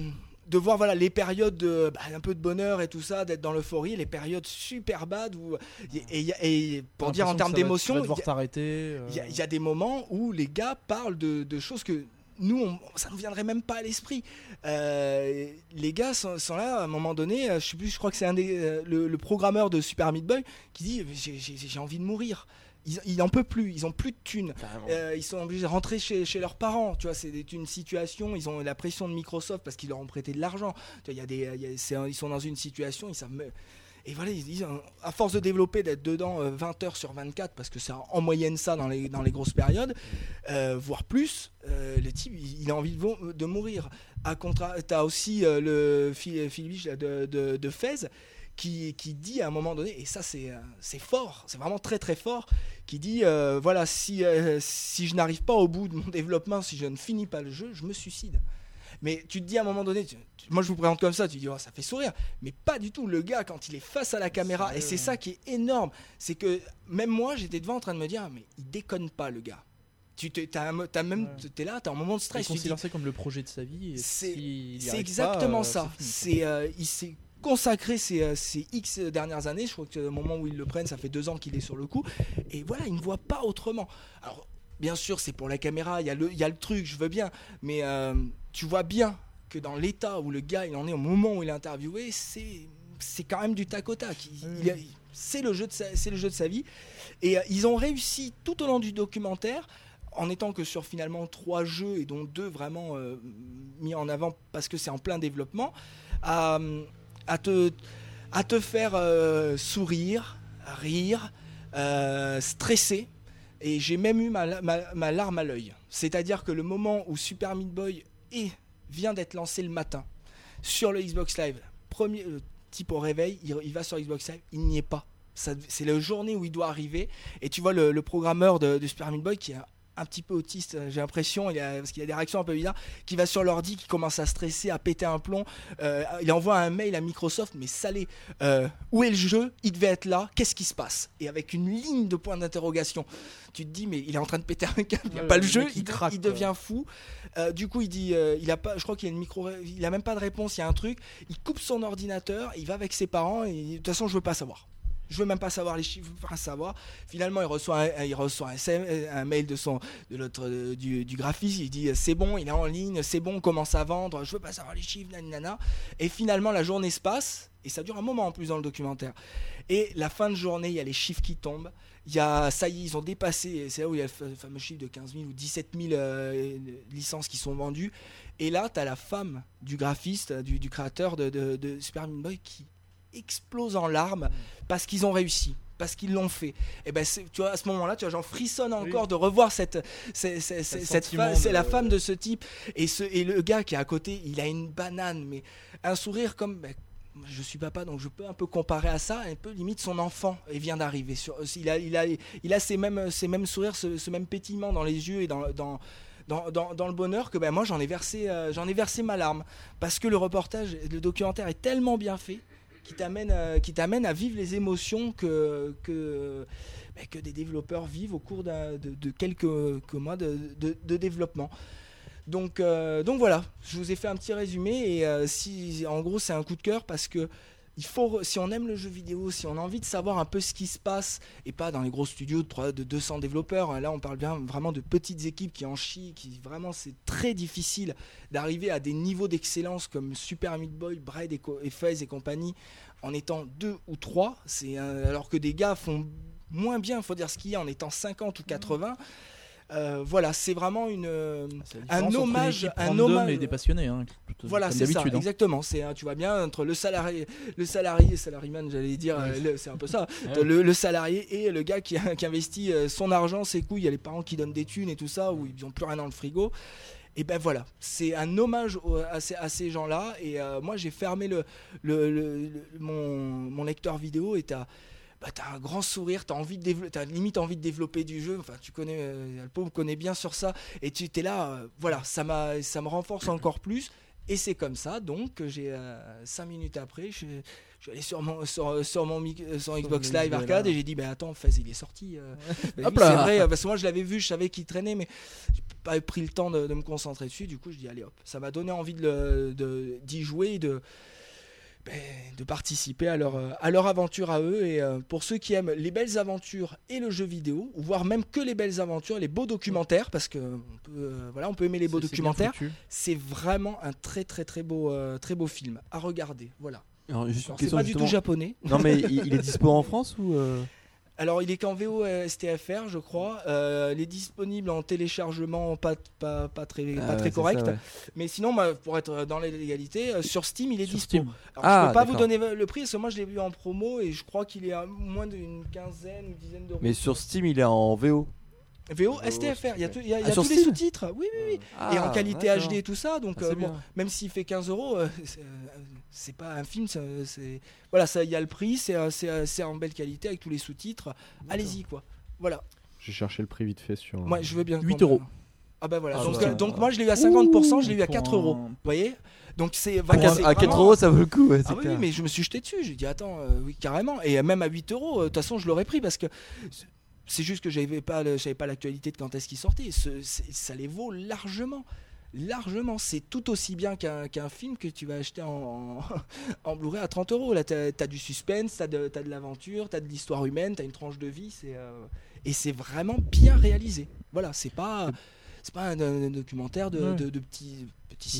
C: de voir voilà, les périodes de, bah, un peu de bonheur et tout ça, d'être dans l'euphorie, les périodes super bad, où, et, et- et pour dire en termes d'émotion, il y
A: euh.
C: y, a- il y a des moments où les gars parlent de, de choses que nous, on- ça ne viendrait même pas à l'esprit. Euh, les gars sont, sont là à un moment donné, euh, je sais plus, je crois que c'est un des, le, le programmeur de Super Meat Boy qui dit j'ai envie de mourir. Ils, ils en peuvent plus, ils ont plus de thunes. Euh, ils sont obligés de rentrer chez, chez leurs parents. Tu vois, c'est une situation. Ils ont la pression de Microsoft parce qu'ils leur ont prêté de l'argent. Il y a des, y a- ils sont dans une situation. Ils savent. Et voilà, ils euh, à force de développer, d'être dedans euh, 20 heures sur 24, parce que c'est en moyenne ça dans les, dans les grosses périodes, euh, voire plus, euh, le type, il, a envie de, mourir. À contra, t'as aussi euh, le Phil Phil Biche, là, de, de, de Fez qui, qui dit à un moment donné, et ça c'est euh, c'est fort, c'est vraiment très très fort, qui dit euh, voilà, si, euh, si je n'arrive pas au bout de mon développement, si je ne finis pas le jeu, je me suicide. Mais tu te dis à un moment donné, tu- tu- moi je vous présente comme ça, tu dis oh, ça fait sourire, mais pas du tout. Le gars, quand il est face à la caméra, et c'est ça qui est énorme, c'est que même moi j'étais devant en train de me dire, ah, mais il déconne pas le gars. Tu t'es, t'as t'as même,
A: Ouais.
C: t'es là, un moment de
A: Il
C: stress. dis,
A: considère ça comme le projet de sa vie. et
C: C'est- exactement
A: pas,
C: ça.
A: c'est
C: euh, il s'est consacré ces, euh, ces X dernières années. Je crois que au moment où ils le prennent, ça fait deux ans qu'il est sur le coup. Et voilà, il ne voit pas autrement. Alors, bien sûr, c'est pour la caméra, il y, a le- y a le truc, je veux bien. Mais euh, tu vois bien que dans l'état où le gars il en est au moment où il est interviewé, c'est, quand même du tac au tac. C'est, le jeu de sa, le jeu de sa vie. Et euh, ils ont réussi tout au long du documentaire en étant que sur finalement trois jeux et dont deux vraiment mis en avant parce que c'est en plein développement, à, à te, faire euh, sourire, rire, euh, stresser. Et j'ai même eu ma, larme à l'œil. C'est-à-dire que le moment où Super Meat Boy est, vient d'être lancé le matin sur le Xbox Live, premier le type au réveil, il, va sur Xbox Live, il n'y est pas. C'est la journée où il doit arriver. Et tu vois le, programmeur de, de Super Meat Boy qui a un petit peu autiste, euh, j'ai l'impression, il a- parce qu'il a des réactions un peu bizarres, qui va sur l'ordi, qui commence à stresser, à péter un plomb. Euh, il envoie un mail à Microsoft, mais salé. Euh, où est le jeu? Il devait être là. Qu'est-ce qui se passe? Et avec une ligne de points d'interrogation. Tu te dis, mais il est en train de péter un câble. Il n'y a
A: Ouais,
C: pas
A: le
C: jeu.
A: il craque,
C: devient fou. Euh, du coup, il dit, il a pas, je crois qu'il a une micro, il a même pas de réponse. Il y a un truc. Il coupe son ordinateur. Il va avec ses parents et de toute façon, je veux pas savoir. Je veux même pas savoir les chiffres, pas savoir. Finalement, il reçoit un, il reçoit un, un mail de son de l'autre euh, du, graphiste. Il dit c'est bon, il est en ligne, c'est bon, on commence à vendre. Je veux pas savoir les chiffres, nanana. Et finalement, la journée se passe et ça dure un moment en plus dans le documentaire. Et la fin de journée, il y a les chiffres qui tombent. Il y a, ça y est, ils ont dépassé, c'est là où il y a le fa- le fameux chiffre de 15 000 ou 17 000 euh, licences qui sont vendues. Et là, tu as la femme du graphiste, du, créateur de, de, Super Boy qui explose en larmes parce qu'ils ont réussi. Parce qu'ils l'ont fait. Et ben, tu vois, à ce moment-là, tu vois, j'en frissonne encore de revoir cette, c'est- c'est- cette la femme de ce type et, ce, et le gars qui est à côté, il a une banane, mais un sourire comme. ben, je suis papa, donc je peux un peu comparer à ça, un peu limite son enfant il vient d'arriver. Il a, il a, il a ces mêmes, ces mêmes sourires, ce, ce même pétillement dans les yeux et dans, dans, dans, dans- dans le bonheur que ben moi j'en ai versé, euh, j'en ai versé ma larme parce que le reportage, le documentaire est tellement bien fait qui t'amène, t'amène à vivre les émotions que que, que des développeurs vivent au cours de, de quelques que mois de, de- de développement. Donc, euh, donc voilà, je vous ai fait un petit résumé et euh, si, en gros c'est un coup de cœur parce que il faut, si on aime le jeu vidéo, si on a envie de savoir un peu ce qui se passe et pas dans les gros studios de, 3 de 200 développeurs, hein, là on parle bien vraiment de petites équipes qui en chient, qui vraiment c'est très difficile d'arriver à des niveaux d'excellence comme Super Meat Boy, Braid et, et Fez et compagnie en étant deux ou trois, c'est alors que des gars font moins bien, faut dire ce qu'il y a, en étant 50 ou 80. Euh, voilà, c'est vraiment une.
A: différence
C: un hommage- un hommage-
A: et des passionnés. hein,
C: voilà, c'est ça,
A: hein.
C: exactement. C'est, tu vois bien, entre le salarié, le salarié, salaryman, j'allais dire, euh, c'est un peu ça.
A: Ouais.
C: Le, le salarié et le gars qui, investit euh, son argent, ses couilles, il y a les parents qui donnent des thunes et tout ça, où ils n'ont plus rien dans le frigo. Et ben voilà, c'est un hommage au- à ces, à ces gens-là. Et euh, moi, j'ai fermé le, le- le- le- mon, mon lecteur vidéo et t'as bah, t'as un grand sourire, t'as envie de t'as limite envie de développer du jeu. Enfin, tu connais, euh, le pauvre connaît bien sur ça. Et tu t'es là, euh, voilà, ça m'a, ça me renforce encore plus. Et c'est comme ça, donc, que j'ai 5 minutes après, je, je suis allé sur mon, sur, sur mon euh, sur Xbox Live Arcade et j'ai dit, bah attends, Fez, il est sorti. euh. Bah c'est vrai, euh, parce que moi je l'avais vu, je savais qu'il traînait, mais j'ai pas pris le temps de, de me concentrer dessus. Du coup, je dis, allez hop, ça m'a donné envie de d'y jouer de, ben, de participer à leur, euh, à leur aventure à eux. Et euh, pour ceux qui aiment les belles aventures et le jeu vidéo, ou voire même que les belles aventures, les beaux documentaires, parce que on peut, euh, voilà, on peut aimer les beaux documentaires, c'est vraiment un très très très beau, euh, très beau film à regarder. Voilà.
B: Alors, juste une
C: Alors, c'est
B: question
C: pas du tout japonais.
B: Non mais il, il est dispo en France ou euh
C: Alors, il est qu'en VO STFR, je crois. Euh, il est disponible en téléchargement pas, pas, pas très,
B: Ah
C: pas
B: ouais,
C: très
B: ça,
C: correct.
B: ouais.
C: Mais sinon, bah, pour être dans la légalité, euh, sur Steam, il est
A: Sur
C: dispo.
A: Steam.
C: Alors, je
B: Ah,
C: peux pas vous donner le prix parce que moi, je l'ai vu en promo et je crois qu'il est à moins d'une quinzaine ou dizaine d'euros.
B: Mais sur Steam, il est en VO.
C: VO STFR, il y a, tout- il y a- il y
B: Ah,
C: a tous les sous-titres. Oui, oui, oui. et en qualité. HD et tout ça. Donc,
B: Ah,
C: euh, bon, même s'il fait 15 euros, euh, c'est pas un film. C'est voilà, ça, il y a le prix, c'est c'est, c'est en belle qualité avec tous les sous-titres. Allez-y, quoi. Voilà.
D: J'ai cherché le prix vite fait sur.
C: Moi, je veux bien.
A: 8
C: qu'on-
A: euros.
C: Ah bah voilà.
B: Ah
C: donc,
B: bah.
C: euh, donc moi, je l'ai eu à 50%, je l'ai eu à
A: Pour
C: 4
A: un-
C: euros. Vous voyez? Donc c'est
B: à 4
C: vraiment-
B: euros, ça vaut le coup. ouais,
C: Ah oui, mais je me suis jeté dessus. J'ai dit attends, euh, oui carrément. Et même à 8 euros, euh, de toute façon, je l'aurais pris parce que c'est- juste que j'avais pas, le- j'avais pas l'actualité de quand est-ce qu'il sortait. Ce- ça les vaut largement. Largement, c'est tout aussi bien qu'un film que tu vas acheter en, en, en Blu-ray à 30 euros. Là, t'as as du suspense, de, t'as de l'aventure, t'as de l'histoire humaine, t'as une tranche de vie, c'est euh, et c'est vraiment bien réalisé. Voilà, c'est pas c'est pas un, un documentaire de,
A: Ouais.
C: de, petits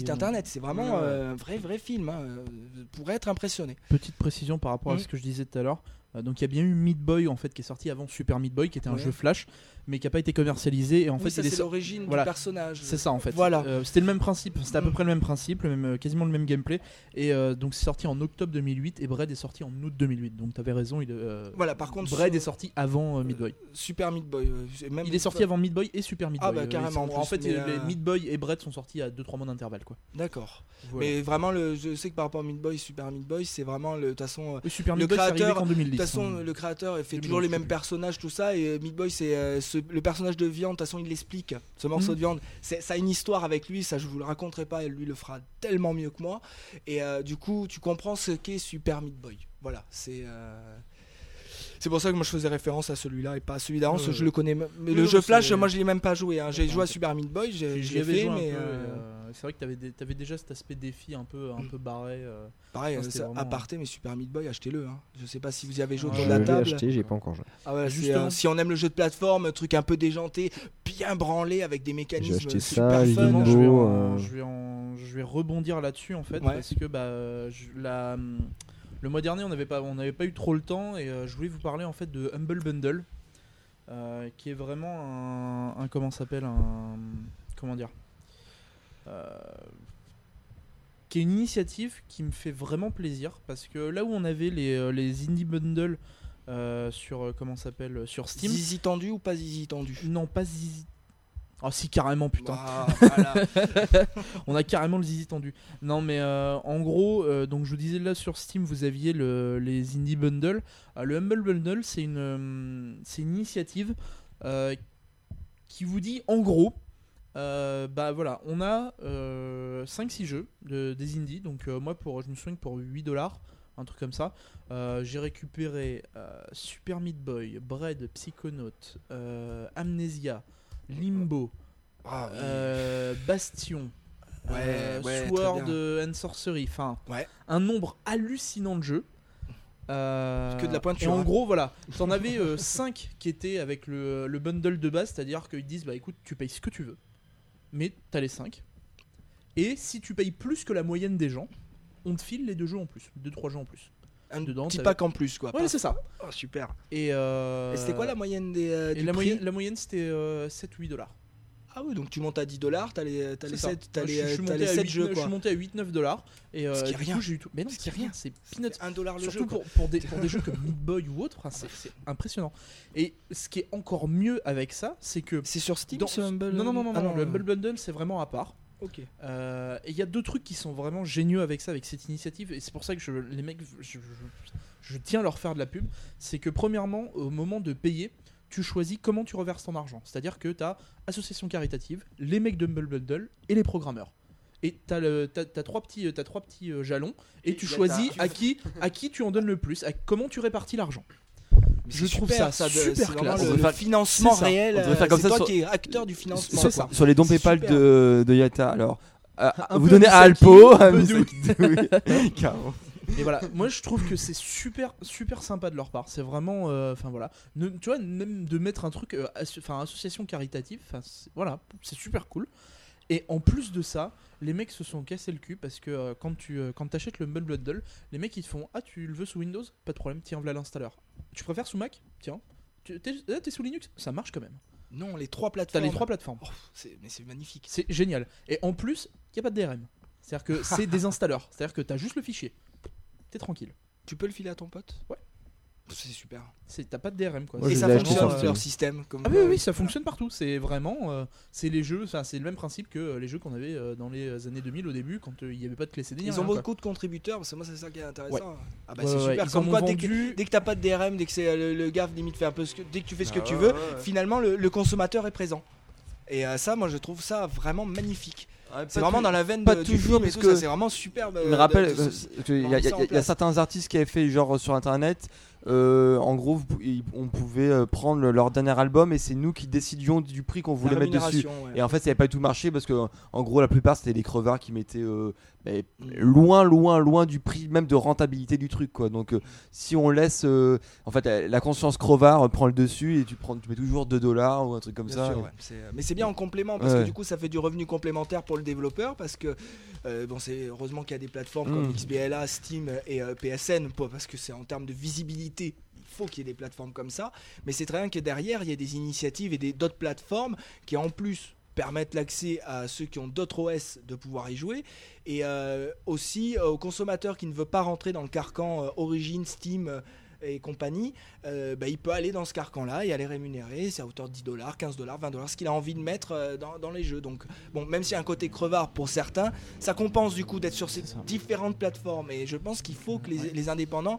A: Et, euh,
C: internet. C'est vraiment
A: ouais.
C: euh, un vrai vrai film hein, euh, pour être impressionné.
A: Petite précision par rapport à
C: Mhm.
A: ce que je disais tout à l'heure. Euh, donc il y a bien eu Meat Boy en fait qui est sorti avant Super Meat Boy qui était un
C: Ouais.
A: jeu flash mais qui a pas été commercialisé et en
C: oui,
A: fait
C: c'est l'origine
A: voilà.
C: du personnage.
A: c'est ça en fait.
C: Voilà.
A: Euh, c'était le même principe, c'était à peu
C: Mm.
A: près le même principe, le même, euh, quasiment le même gameplay. Et euh, donc c'est sorti en octobre 2008 et Braid est sorti en août 2008. Donc t'avais raison, il, euh,
C: Voilà, par contre,
A: Braid est sorti avant Meat Boy.
C: Super Meat Boy. même
A: Il est sorti avant Meat Boy et Super Meat
C: Ah,
A: Boy.
C: bah,
A: Euh,
C: carrément,
A: sont-
C: en
A: en fait, les Meat Boy et Braid sont sortis à 2-3 mois d'intervalle quoi.
C: D'accord.
A: Voilà.
C: Mais vraiment, le, je sais que par rapport à Meat Boy, Super Meat Boy, c'est vraiment le. Façon,
A: Super
C: le
A: Meat
C: créateur-
A: qu'en
C: de
A: 2010.
C: toute façon,
A: sont-
C: le créateur fait toujours les mêmes personnages, tout ça. Et Meat Boy, c'est ce- le personnage de viande. De toute façon, il l'explique. Ce morceau
A: Mhm.
C: de viande, ça a une histoire avec lui. Ça, je vous le raconterai pas. Lui le fera tellement mieux que moi. Et euh, du coup, tu comprends ce qu'est Super Meat Boy. Voilà, c'est. euh, C'est pour ça que moi je faisais référence à celui-là et pas à celui d'avant, parce que
A: Ouais,
C: je le connais. même- Mais
A: Oui,
C: le jeu Flash, moi je l'ai même pas joué. hein. J'ai joué à. Super Meat Boy, j'ai- je
A: J'y
C: l'ai
A: avais
C: fait,
A: joué
C: mais euh,
A: euh, c'est vrai que t'avais, des- t'avais déjà cet aspect défi un peu, un peu barré. euh.
C: pareil, euh, ça-
A: vraiment-
C: aparté, mais Super Meat Boy, achetez-le. hein. Je sais pas si vous y avez joué
A: Ouais,
C: autour
D: Je
C: de la
D: l'ai
C: table.
D: acheté, j'ai pas encore joué.
C: Ah ouais,
A: Justement.
C: euh, si on aime le jeu de plateforme, truc un peu déjanté, bien branlé avec des mécanismes
D: J'ai acheté
C: super
D: ça,
C: fun.
A: Je vais,
D: Limbo, euh.
A: je, vais en- je vais rebondir là-dessus en fait parce que bah, la, le mois dernier on n'avait pas, on n'avait pas eu trop le temps et euh, je voulais vous parler en fait de Humble Bundle euh, qui est vraiment un, un- comment s'appelle un comment dire Euh, qui est une initiative qui me fait vraiment plaisir parce que là où on avait les, les indie bundles sur comment s'appelle sur Steam.
C: Zizi tendu ou pas zizi tendu?
A: Non pas Zizi ah si carrément putain
C: voilà.
A: on a carrément le zizi tendu. Non, mais euh, en gros, euh, donc je vous disais là sur Steam, vous aviez le- les indie bundles. Euh, le Humble Bundle, c'est une, euh, c'est une initiative qui vous dit en gros. bah voilà, on a 5-6 jeux de, des indies. Donc moi, pour, je me souviens que pour 8 dollars, un truc comme ça, euh, j'ai récupéré euh, Super Meat Boy, Bread, Psychonaut, euh, Amnesia, Limbo,
C: Ah, oui.
A: euh, Bastion,
C: Ouais,
A: euh,
C: ouais,
A: Sword and Sorcery, enfin
C: Ouais.
A: un nombre hallucinant de jeux. Euh,
C: Que de la pointure,
A: Et en
C: hein.
A: gros, voilà, t'en avais 5 qui étaient avec le, le bundle de base, c'est-à-dire qu'ils disent bah écoute, tu payes ce que tu veux, mais t'as les 5. Et si tu payes plus que la moyenne des gens, on te file les deux jeux en plus, 2-3 jeux en plus.
C: Un
A: dedans,
C: petit pack en plus, quoi.
A: Ouais, c'est ça.
C: Oh, super.
A: Et, euh,
C: Et c'était quoi la moyenne des. euh,
A: et
C: du
A: la,
C: prix
A: moyenne, la moyenne c'était 7-8 dollars.
C: Ah oui, donc tu montes à 10 dollars, t'as les, t'as les,
A: C'est ça.
C: 7, t'as les,
A: je,
C: t'as les
A: à
C: 7
A: 8,
C: jeux,
A: je suis monté à 8-9 dollars. Et euh,
C: Ce qui est
A: du
C: rien.
A: coup, j'ai eu tout. Mais non,
C: Ce
A: ce qui est
C: qui est
A: rien, c'est peanuts.
C: 1 dollar le
A: Surtout
C: jeu. quoi.
A: pour, pour, des, pour des jeux comme Meat Boy ou autre, enfin, c'est c'est impressionnant. Et ce qui est encore mieux avec ça, c'est que.
C: C'est sur Steam
A: dans-
C: ce Humble
A: non, non, non, non,
C: Ah
A: non, le Humble Bundle c'est vraiment à part.
C: Ok.
A: Euh, et il y a deux trucs qui sont vraiment géniaux avec ça, avec cette initiative, et c'est pour ça que je, les mecs, je, je- je tiens à leur faire de la pub. C'est que, premièrement, au moment de payer, tu choisis comment tu reverses ton argent. C'est-à-dire que tu as association caritative, les mecs de Humble Bundle et les programmeurs. Et tu as, trois petits, t'as trois petits euh, jalons, et tu choisis à qui, à qui tu en donnes le plus, à comment tu répartis l'argent.
C: Mais
A: Je
C: c'est
A: trouve
C: super,
A: ça
C: de-
A: super classe.
C: Le, le
B: faire-
C: financement
A: ça.
C: réel.
B: On devrait faire
C: euh,
B: comme
C: c'est
B: ça
C: toi
B: sur-
C: qui es acteur du financement.
A: C'est ça.
B: sur les dons PayPal
C: super.
B: de, de Yata. Alors, euh, vous donnez à Alpo,
A: un
B: carrément.
A: Et voilà, moi je trouve que c'est super super sympa de leur part. C'est vraiment, euh, enfin voilà, Ne- tu vois même de mettre un truc, euh, asso- enfin association caritative, voilà, c'est super cool. Et en plus de ça, les mecs se sont cassés le cul parce que euh, quand tu euh, quand achètes le Humble Bundle, les mecs ils te font ah tu le veux sous Windows, pas de problème, tiens voilà l'installeur. Tu préfères sous Mac, tiens. Tu- T'es là, t'es sous Linux, ça marche quand même.
C: Non, les trois
A: T'as
C: plateformes.
A: les trois plateformes.
C: Oh, c'est- mais c'est magnifique.
A: C'est génial. Et en plus, il y a pas de DRM. C'est-à-dire que c'est des installeurs. C'est-à-dire que t'as juste le fichier. T'es tranquille.
C: Tu peux le filer à ton pote?
A: Ouais.
C: C'est super.
A: C'est t'as pas de DRM quoi.
D: Moi,
C: Et ça fonctionne
D: sur
C: leur
D: Steam.
C: système. Comme
A: Ah oui, oui, oui, ça fonctionne partout. C'est vraiment, euh, c'est les jeux, enfin c'est le même principe que euh, les jeux qu'on avait euh, dans les années 2000 au début quand euh, il n'y avait pas de clé CD.
C: Ils
A: rien,
C: ont
A: quoi.
C: beaucoup de contributeurs, parce que moi c'est ça qui est intéressant.
A: Ouais.
C: Ah bah
A: Ouais,
C: c'est
A: ouais,
C: super.
A: ils
C: Comme quoi, dès que, dès que t'as pas de DRM, dès que c'est euh, le, le gars limite fait un peu ce que, dès que tu fais ce que
B: Ah
C: tu
B: ouais,
C: veux, finalement le, le consommateur est présent. Et euh, ça, moi je trouve ça vraiment magnifique. C'est vraiment dans la veine
B: pas
C: de, du
B: toujours, parce
C: tout,
B: que-
C: c'est vraiment superbe.
B: Je
C: euh,
B: me rappelle, euh, il y a- il certains artistes qui avaient fait genre sur internet. Euh, en gros, on pouvait euh, prendre leur dernier album et c'est nous qui décidions du prix qu'on
C: la
B: voulait mettre dessus.
C: ouais.
B: Et en fait, ça n'avait pas tout marché parce que, en gros, la plupart c'était des crevards qui mettaient euh, mais
C: Mm.
B: loin, loin, loin du prix même de rentabilité du truc, quoi. Donc, euh, si on laisse, en fait, la conscience crevard prend le dessus et tu prends, tu mets toujours 2 dollars ou un truc comme
C: Bien
B: ça.
C: sûr, ouais. Mais c'est bien en complément parce
B: Ouais.
C: que du coup ça fait du revenu complémentaire pour le développeur parce que bon c'est heureusement qu'il y a des plateformes comme
B: Mm.
C: XBLA, Steam et PSN parce que c'est en termes de visibilité il faut qu'il y ait des plateformes comme ça mais c'est très bien que derrière il y ait des initiatives et d'autres plateformes qui en plus permettent l'accès à ceux qui ont d'autres OS de pouvoir y jouer et euh, aussi euh, aux consommateurs qui ne veut pas rentrer dans le carcan euh, Origin, Steam euh, et compagnie, bah, il peut aller dans ce carcan-là et aller rémunérer, c'est à hauteur de 10 dollars, 15 dollars, 20 dollars, ce qu'il a envie de mettre dans, dans les jeux. Donc, bon, même s'il y a un côté crevard pour certains, ça compense du coup d'être sur ces différentes plateformes. Et je pense qu'il faut que les indépendants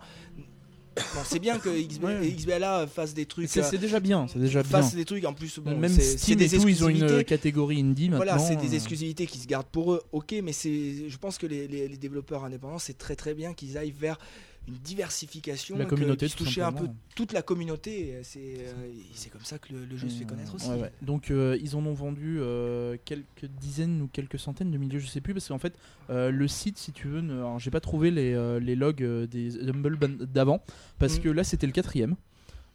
C: bon, c'est bien que XB
A: Ouais.
C: XBLA fasse des trucs.
A: C'est
C: euh,
A: déjà bien, c'est déjà bien.
C: fasse des trucs en plus. Bon,
A: Même Steam
C: des
A: et tout, ils ont une
C: exclusivités.
A: catégorie indie maintenant.
C: Voilà, c'est des
A: euh,
C: exclusivités qui se gardent pour eux, ok, mais c'est, je pense que les, les- les développeurs indépendants, c'est très très bien qu'ils aillent vers une diversification,
A: La communauté, tout
C: toucher un peu toute la communauté. C'est, euh, c'est comme ça que le, le jeu se fait connaître aussi.
A: ouais, ouais. Donc euh, ils en ont vendu euh, quelques dizaines ou quelques centaines de milliers, je sais plus, parce qu'en fait le site, si tu veux, ne... j'ai pas trouvé les, les logs des Humble d'avant, parce
C: Mm.
A: que là c'était le quatrième.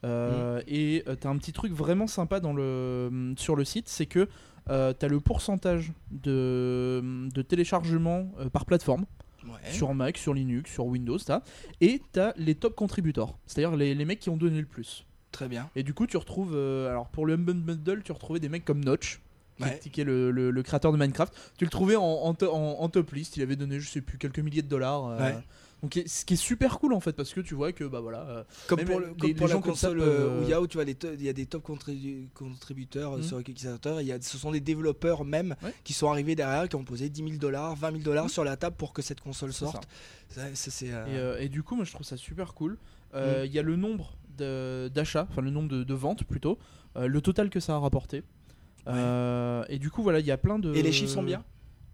A: Euh, Et euh, t'as un petit truc vraiment sympa dans le, sur le site, c'est que euh, t'as le pourcentage de, de téléchargement par plateforme
C: Ouais.
A: sur Mac, sur Linux, sur Windows, t'as, et t'as les top contributors, c'est-à-dire les, les mecs qui ont donné le plus.
C: Très bien.
A: Et du coup, tu retrouves. euh, alors, pour le Humble Bundle, tu retrouvais des mecs comme Notch, qui,
C: Ouais.
A: qui est le, le- le créateur de Minecraft. Tu le trouvais en, en, en- en top list. Il avait donné, je sais plus, quelques milliers de dollars. euh,
C: Ouais.
A: Donc, ce qui est super cool en fait, parce que tu vois que, bah voilà. euh,
C: Comme pour,
A: les-
C: le, comme
A: les
C: pour la
A: gens comme ça
C: console euh,
A: euh,
C: où tu vois, les il y a des top contribu- contributeurs
A: Mhm.
C: sur le Kickstarter, il y a, ce sont des développeurs même
A: Ouais.
C: qui sont arrivés derrière, qui ont posé 10 000 dollars, 20 000 dollars
A: Mhm.
C: sur la table pour que cette console
A: ça.
C: sorte. Ça, ça, c'est, euh,
A: Et, euh, et du coup, moi je trouve ça super cool. Euh, Il y a le nombre d'achats, enfin le nombre de, de ventes plutôt, le total que ça a rapporté. Et du coup, voilà, il y a plein de.
C: Et les chiffres sont bien?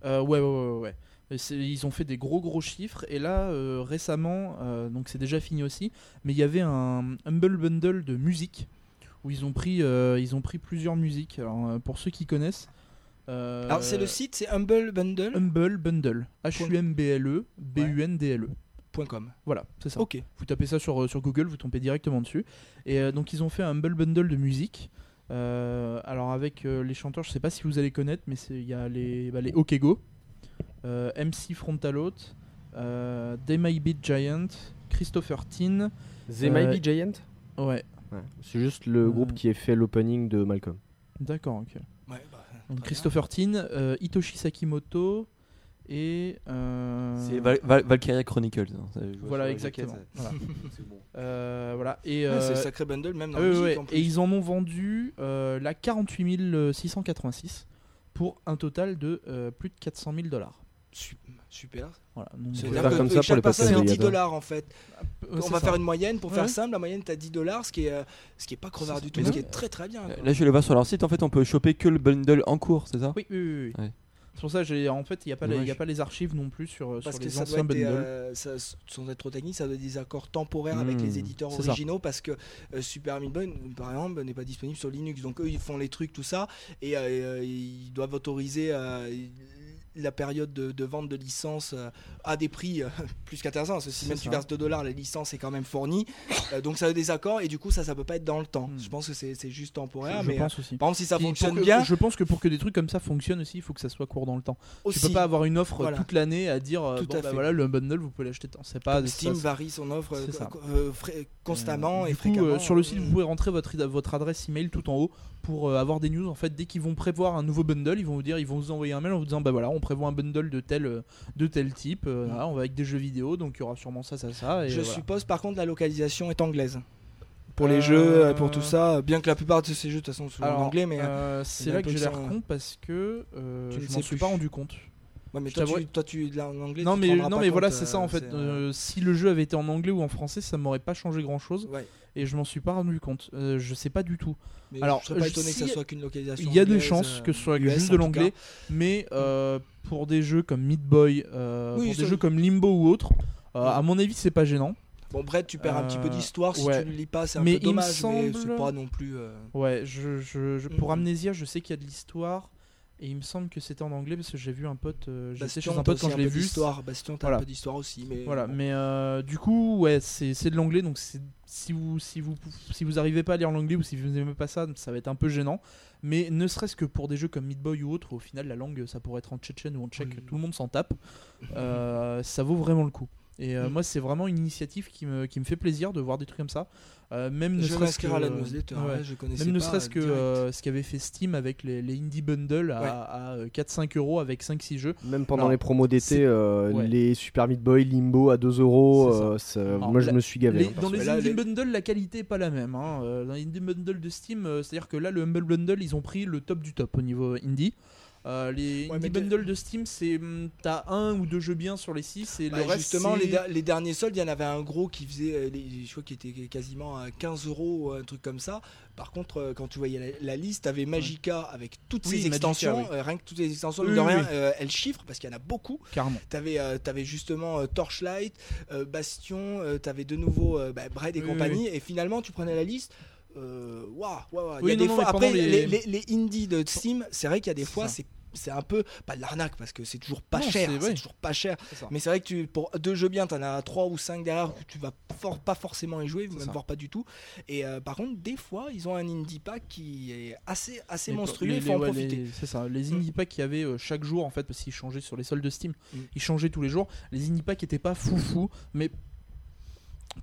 A: Ouais, ouais, ouais, ouais, Ils ont fait des gros gros chiffres et là euh, récemment, euh, donc c'est déjà fini aussi, mais il y avait un Humble Bundle de musique où ils ont pris, euh, ils ont pris plusieurs musiques. Alors, pour ceux qui connaissent,
C: Alors c'est le site, c'est Humble Bundle.
A: Humble Bundle, H-U-M-B-L-E, B-U-N-D-L-E.
C: .com.
A: E. Voilà, c'est ça.
C: Ok.
A: Vous tapez ça sur, sur Google, vous tombez directement dessus. Et donc ils ont fait un Humble Bundle de musique. Alors avec les chanteurs, je sais pas si vous allez connaître, mais il y a les, bah, les Okego, MC Frontalote, euh, They May Be Giant, Christopher Tin.
D: The
A: Euh,
D: Might Be Giant
A: Ouais,
D: Ouais. C'est juste le
A: Euh.
D: groupe qui a fait l'opening de Malcolm.
A: d'accord, ok.
C: Ouais, bah,
A: Donc Christopher Tin, euh, Hitoshi Sakimoto et. euh,
B: C'est Val- Val- Valkyria Chronicles. hein,
A: Voilà, exactement.
B: jaquette,
A: Voilà.
B: bon.
A: Euh, voilà. Et,
C: bien. Ouais, c'est
A: euh,
C: un sacré bundle, même dans la
A: ouais. Et ils en ont vendu euh, la 48 686 pour un total de euh, plus de 400 000 dollars.
C: Su- Super.
A: Voilà. donc,
C: C'est
A: euh,
D: faire
C: dire
D: comme
C: que
D: ça pour
C: chaque
D: les
C: personne
D: podcasts
C: a
D: de
C: 10
D: Yada.
C: dollars en fait.
A: euh,
C: On va
A: ça.
C: faire une moyenne pour
A: Ouais.
C: faire simple. La moyenne, t'as 10 dollars, ce qui est, euh, ce qui est pas crevard du tout,
B: Mais
C: ce qui est très très bien. quoi.
B: Là, je le voir sur leur site. En fait, on peut choper que le bundle en cours, c'est ça?
A: Oui, oui, oui. oui.
B: Ouais.
A: C'est pour ça j'ai en fait il n'y a, pas les- il y a pas les archives non plus sur,
C: Parce
A: sur
C: que
A: les
C: ça doit
A: anciens
C: être des,
A: bundles.
C: euh, ça- sans être trop technique, ça doit être des accords temporaires avec les éditeurs
A: c'est ça.
C: originaux parce que euh, Super Meat Boy, par exemple, n'est pas disponible sur Linux. Donc eux, ils font les trucs, tout ça, et euh, euh, ils doivent autoriser euh, la période de, de vente de licence euh, à des prix euh, plus qu'intéressants. Parce que si même tu
A: ça.
C: verses 2 dollars, la licence est quand même fournie. Euh, donc ça a des accords, et du coup, ça, ça peut pas être dans le temps.
A: Mmh.
C: Je pense que c'est juste temporaire.
A: je
C: mais
A: pense aussi.
C: par exemple, si ça fonctionne
A: que-
C: bien,
A: Je pense que pour que des trucs comme ça fonctionnent aussi, il faut que ça soit court dans le temps.
C: aussi.
A: Tu peux pas avoir une offre
C: Voilà.
A: toute l'année à dire
C: Tout
A: bon,
C: à
A: bah voilà le bundle vous pouvez l'acheter. C'est pas
C: Steam
A: ça,
C: varie son offre euh, constamment
A: Euh,
C: et
A: coup,
C: fréquemment.
A: euh, sur le site, vous pouvez rentrer votre, votre adresse email tout en haut pour avoir des news. En fait, dès qu'ils vont prévoir un nouveau bundle, ils vont vous dire, ils vont vous envoyer un mail en vous disant, bah voilà, on prévoit un bundle de tel, euh, de tel type. euh,
C: Mm.
A: voilà, on va avec des jeux vidéo, donc il y aura sûrement ça, ça, ça. Et
C: Je
A: voilà.
C: suppose par contre la localisation est anglaise. Pour les
A: Euh,
C: jeux, euh, pour tout ça, bien que la plupart de ces jeux de toute façon sont
A: Alors,
C: en anglais, mais, euh,
A: c'est là que j'ai l'air con parce que euh,
C: Tu ne
A: je m'en suis pas rendu compte.
C: ouais, mais toi, tu, toi tu là en anglais.
A: Non
C: tu
A: mais non mais voilà c'est ça en fait. si le jeu avait été en anglais ou en français, ça m'aurait pas changé grand chose
C: ouais.
A: Et je m'en suis pas rendu compte. Euh, je sais pas du tout.
C: Mais
A: Alors,
C: je serais pas étonné que ça soit qu'une localisation.
A: Il y a des chances
C: euh,
A: que ce soit
C: US,
A: juste
C: en
A: de l'anglais, mais euh, pour des jeux comme Meat Boy, euh,
C: Oui,
A: pour des jeux comme Limbo ou autre, euh,
C: Ouais.
A: à mon avis c'est pas gênant.
C: Bon, Brett, tu perds un petit peu
A: Euh,
C: d'histoire si
A: ouais.
C: tu le lis pas, c'est un
A: Mais
C: peu dommage, mais
A: semble-
C: c'est pas non plus. euh,
A: Ouais, je, je- je- pour
C: Mhm.
A: Amnesia, je sais qu'il y a de l'histoire et il me semble que c'était en anglais parce que j'ai vu un pote, euh, j'étais chez un pote quand je l'ai vu.
C: d'histoire. Bastion, t'as
A: Voilà.
C: un peu d'histoire aussi, mais.
A: Voilà,
C: bon.
A: mais euh, du coup, ouais, c'est de l'anglais, donc si vous, si, vous, si vous arrivez pas à lire l'anglais ou si vous n'aimez pas ça, ça va être un peu gênant. Mais ne serait-ce que pour des jeux comme Meat Boy ou autre, au final, la langue, ça pourrait être en tchétchène ou en tchèque,
C: Oui.
A: tout le monde s'en tape. Euh, ça vaut vraiment le coup. Et euh,
C: Mm.
A: moi, c'est vraiment une initiative qui me, qui me fait plaisir de voir des trucs comme ça. Euh, même ne
C: Je
A: serait-ce que,
C: à la newsletter,
A: ouais.
C: ouais, je connaissais
A: Même ne serait-ce que euh, ce qu'avait fait Steam avec les, les Indie Bundle à,
C: Ouais.
A: à, euh, 4-5 euros avec 5-6 jeux.
D: Même pendant
A: Alors,
D: les promos d'été, euh,
A: ouais.
D: les Super Meat Boy, Limbo à 2 euros, euh, moi je
A: la-
D: me suis gavé.
A: Les-
D: hein,
A: dans les
C: là,
A: Indie
C: les-
A: Bundle, la qualité est pas la même. hein. Euh, Dans les Indie Bundle de Steam, euh, c'est-à-dire que là, le Humble Bundle, ils ont pris le top du top au niveau Indie. Euh, les
C: Ouais,
A: bundles de Steam, c'est hum, t'as un ou deux jeux bien sur les 6 et
C: Bah,
A: le reste.
C: justement, les, der- les derniers soldes, il y en avait un gros qui faisait, euh, les- je crois qu'il était quasiment à 15 euros, un truc comme ça. Par contre, euh, quand tu voyais la, la liste, t'avais Magica avec toutes
A: Oui,
C: ses
A: Magica,
C: extensions,
A: oui.
C: euh, rien que toutes les extensions,
A: Oui,
C: mine de
A: oui,
C: rien,
A: oui.
C: euh, elles chiffrent parce qu'il y en a beaucoup.
A: Carrément.
C: T'avais euh, t'avais justement euh, Torchlight, euh, Bastion, euh, t'avais de nouveau euh, bah, Braid et
A: Oui,
C: compagnie, et finalement tu prenais la liste. Waouh, waouh, waouh. Il y
A: Oui,
C: après,
A: les-
C: les... les- les indies de Steam, c'est vrai qu'il y a des fois, c'est c'est un peu pas de l'arnaque parce que c'est toujours pas
A: Non,
C: cher,
A: c'est-
C: toujours pas cher. Mais c'est vrai que tu, pour deux jeux bien, t'en as trois ou cinq derrière que tu vas pas forcément y jouer, même voir pas du tout. Et euh, par contre, des fois, ils ont un indie pack qui est assez, assez
A: Les-
C: monstrueux.
A: les-
C: Il faut en
A: les- ouais,
C: profiter.
A: les- C'est ça. Les indie packs qu'il y avait euh, chaque jour en fait parce qu'ils changeaient sur les soldes de Steam.
C: Mm.
A: Ils changeaient tous les jours. Les indie packs étaient pas foufou, mais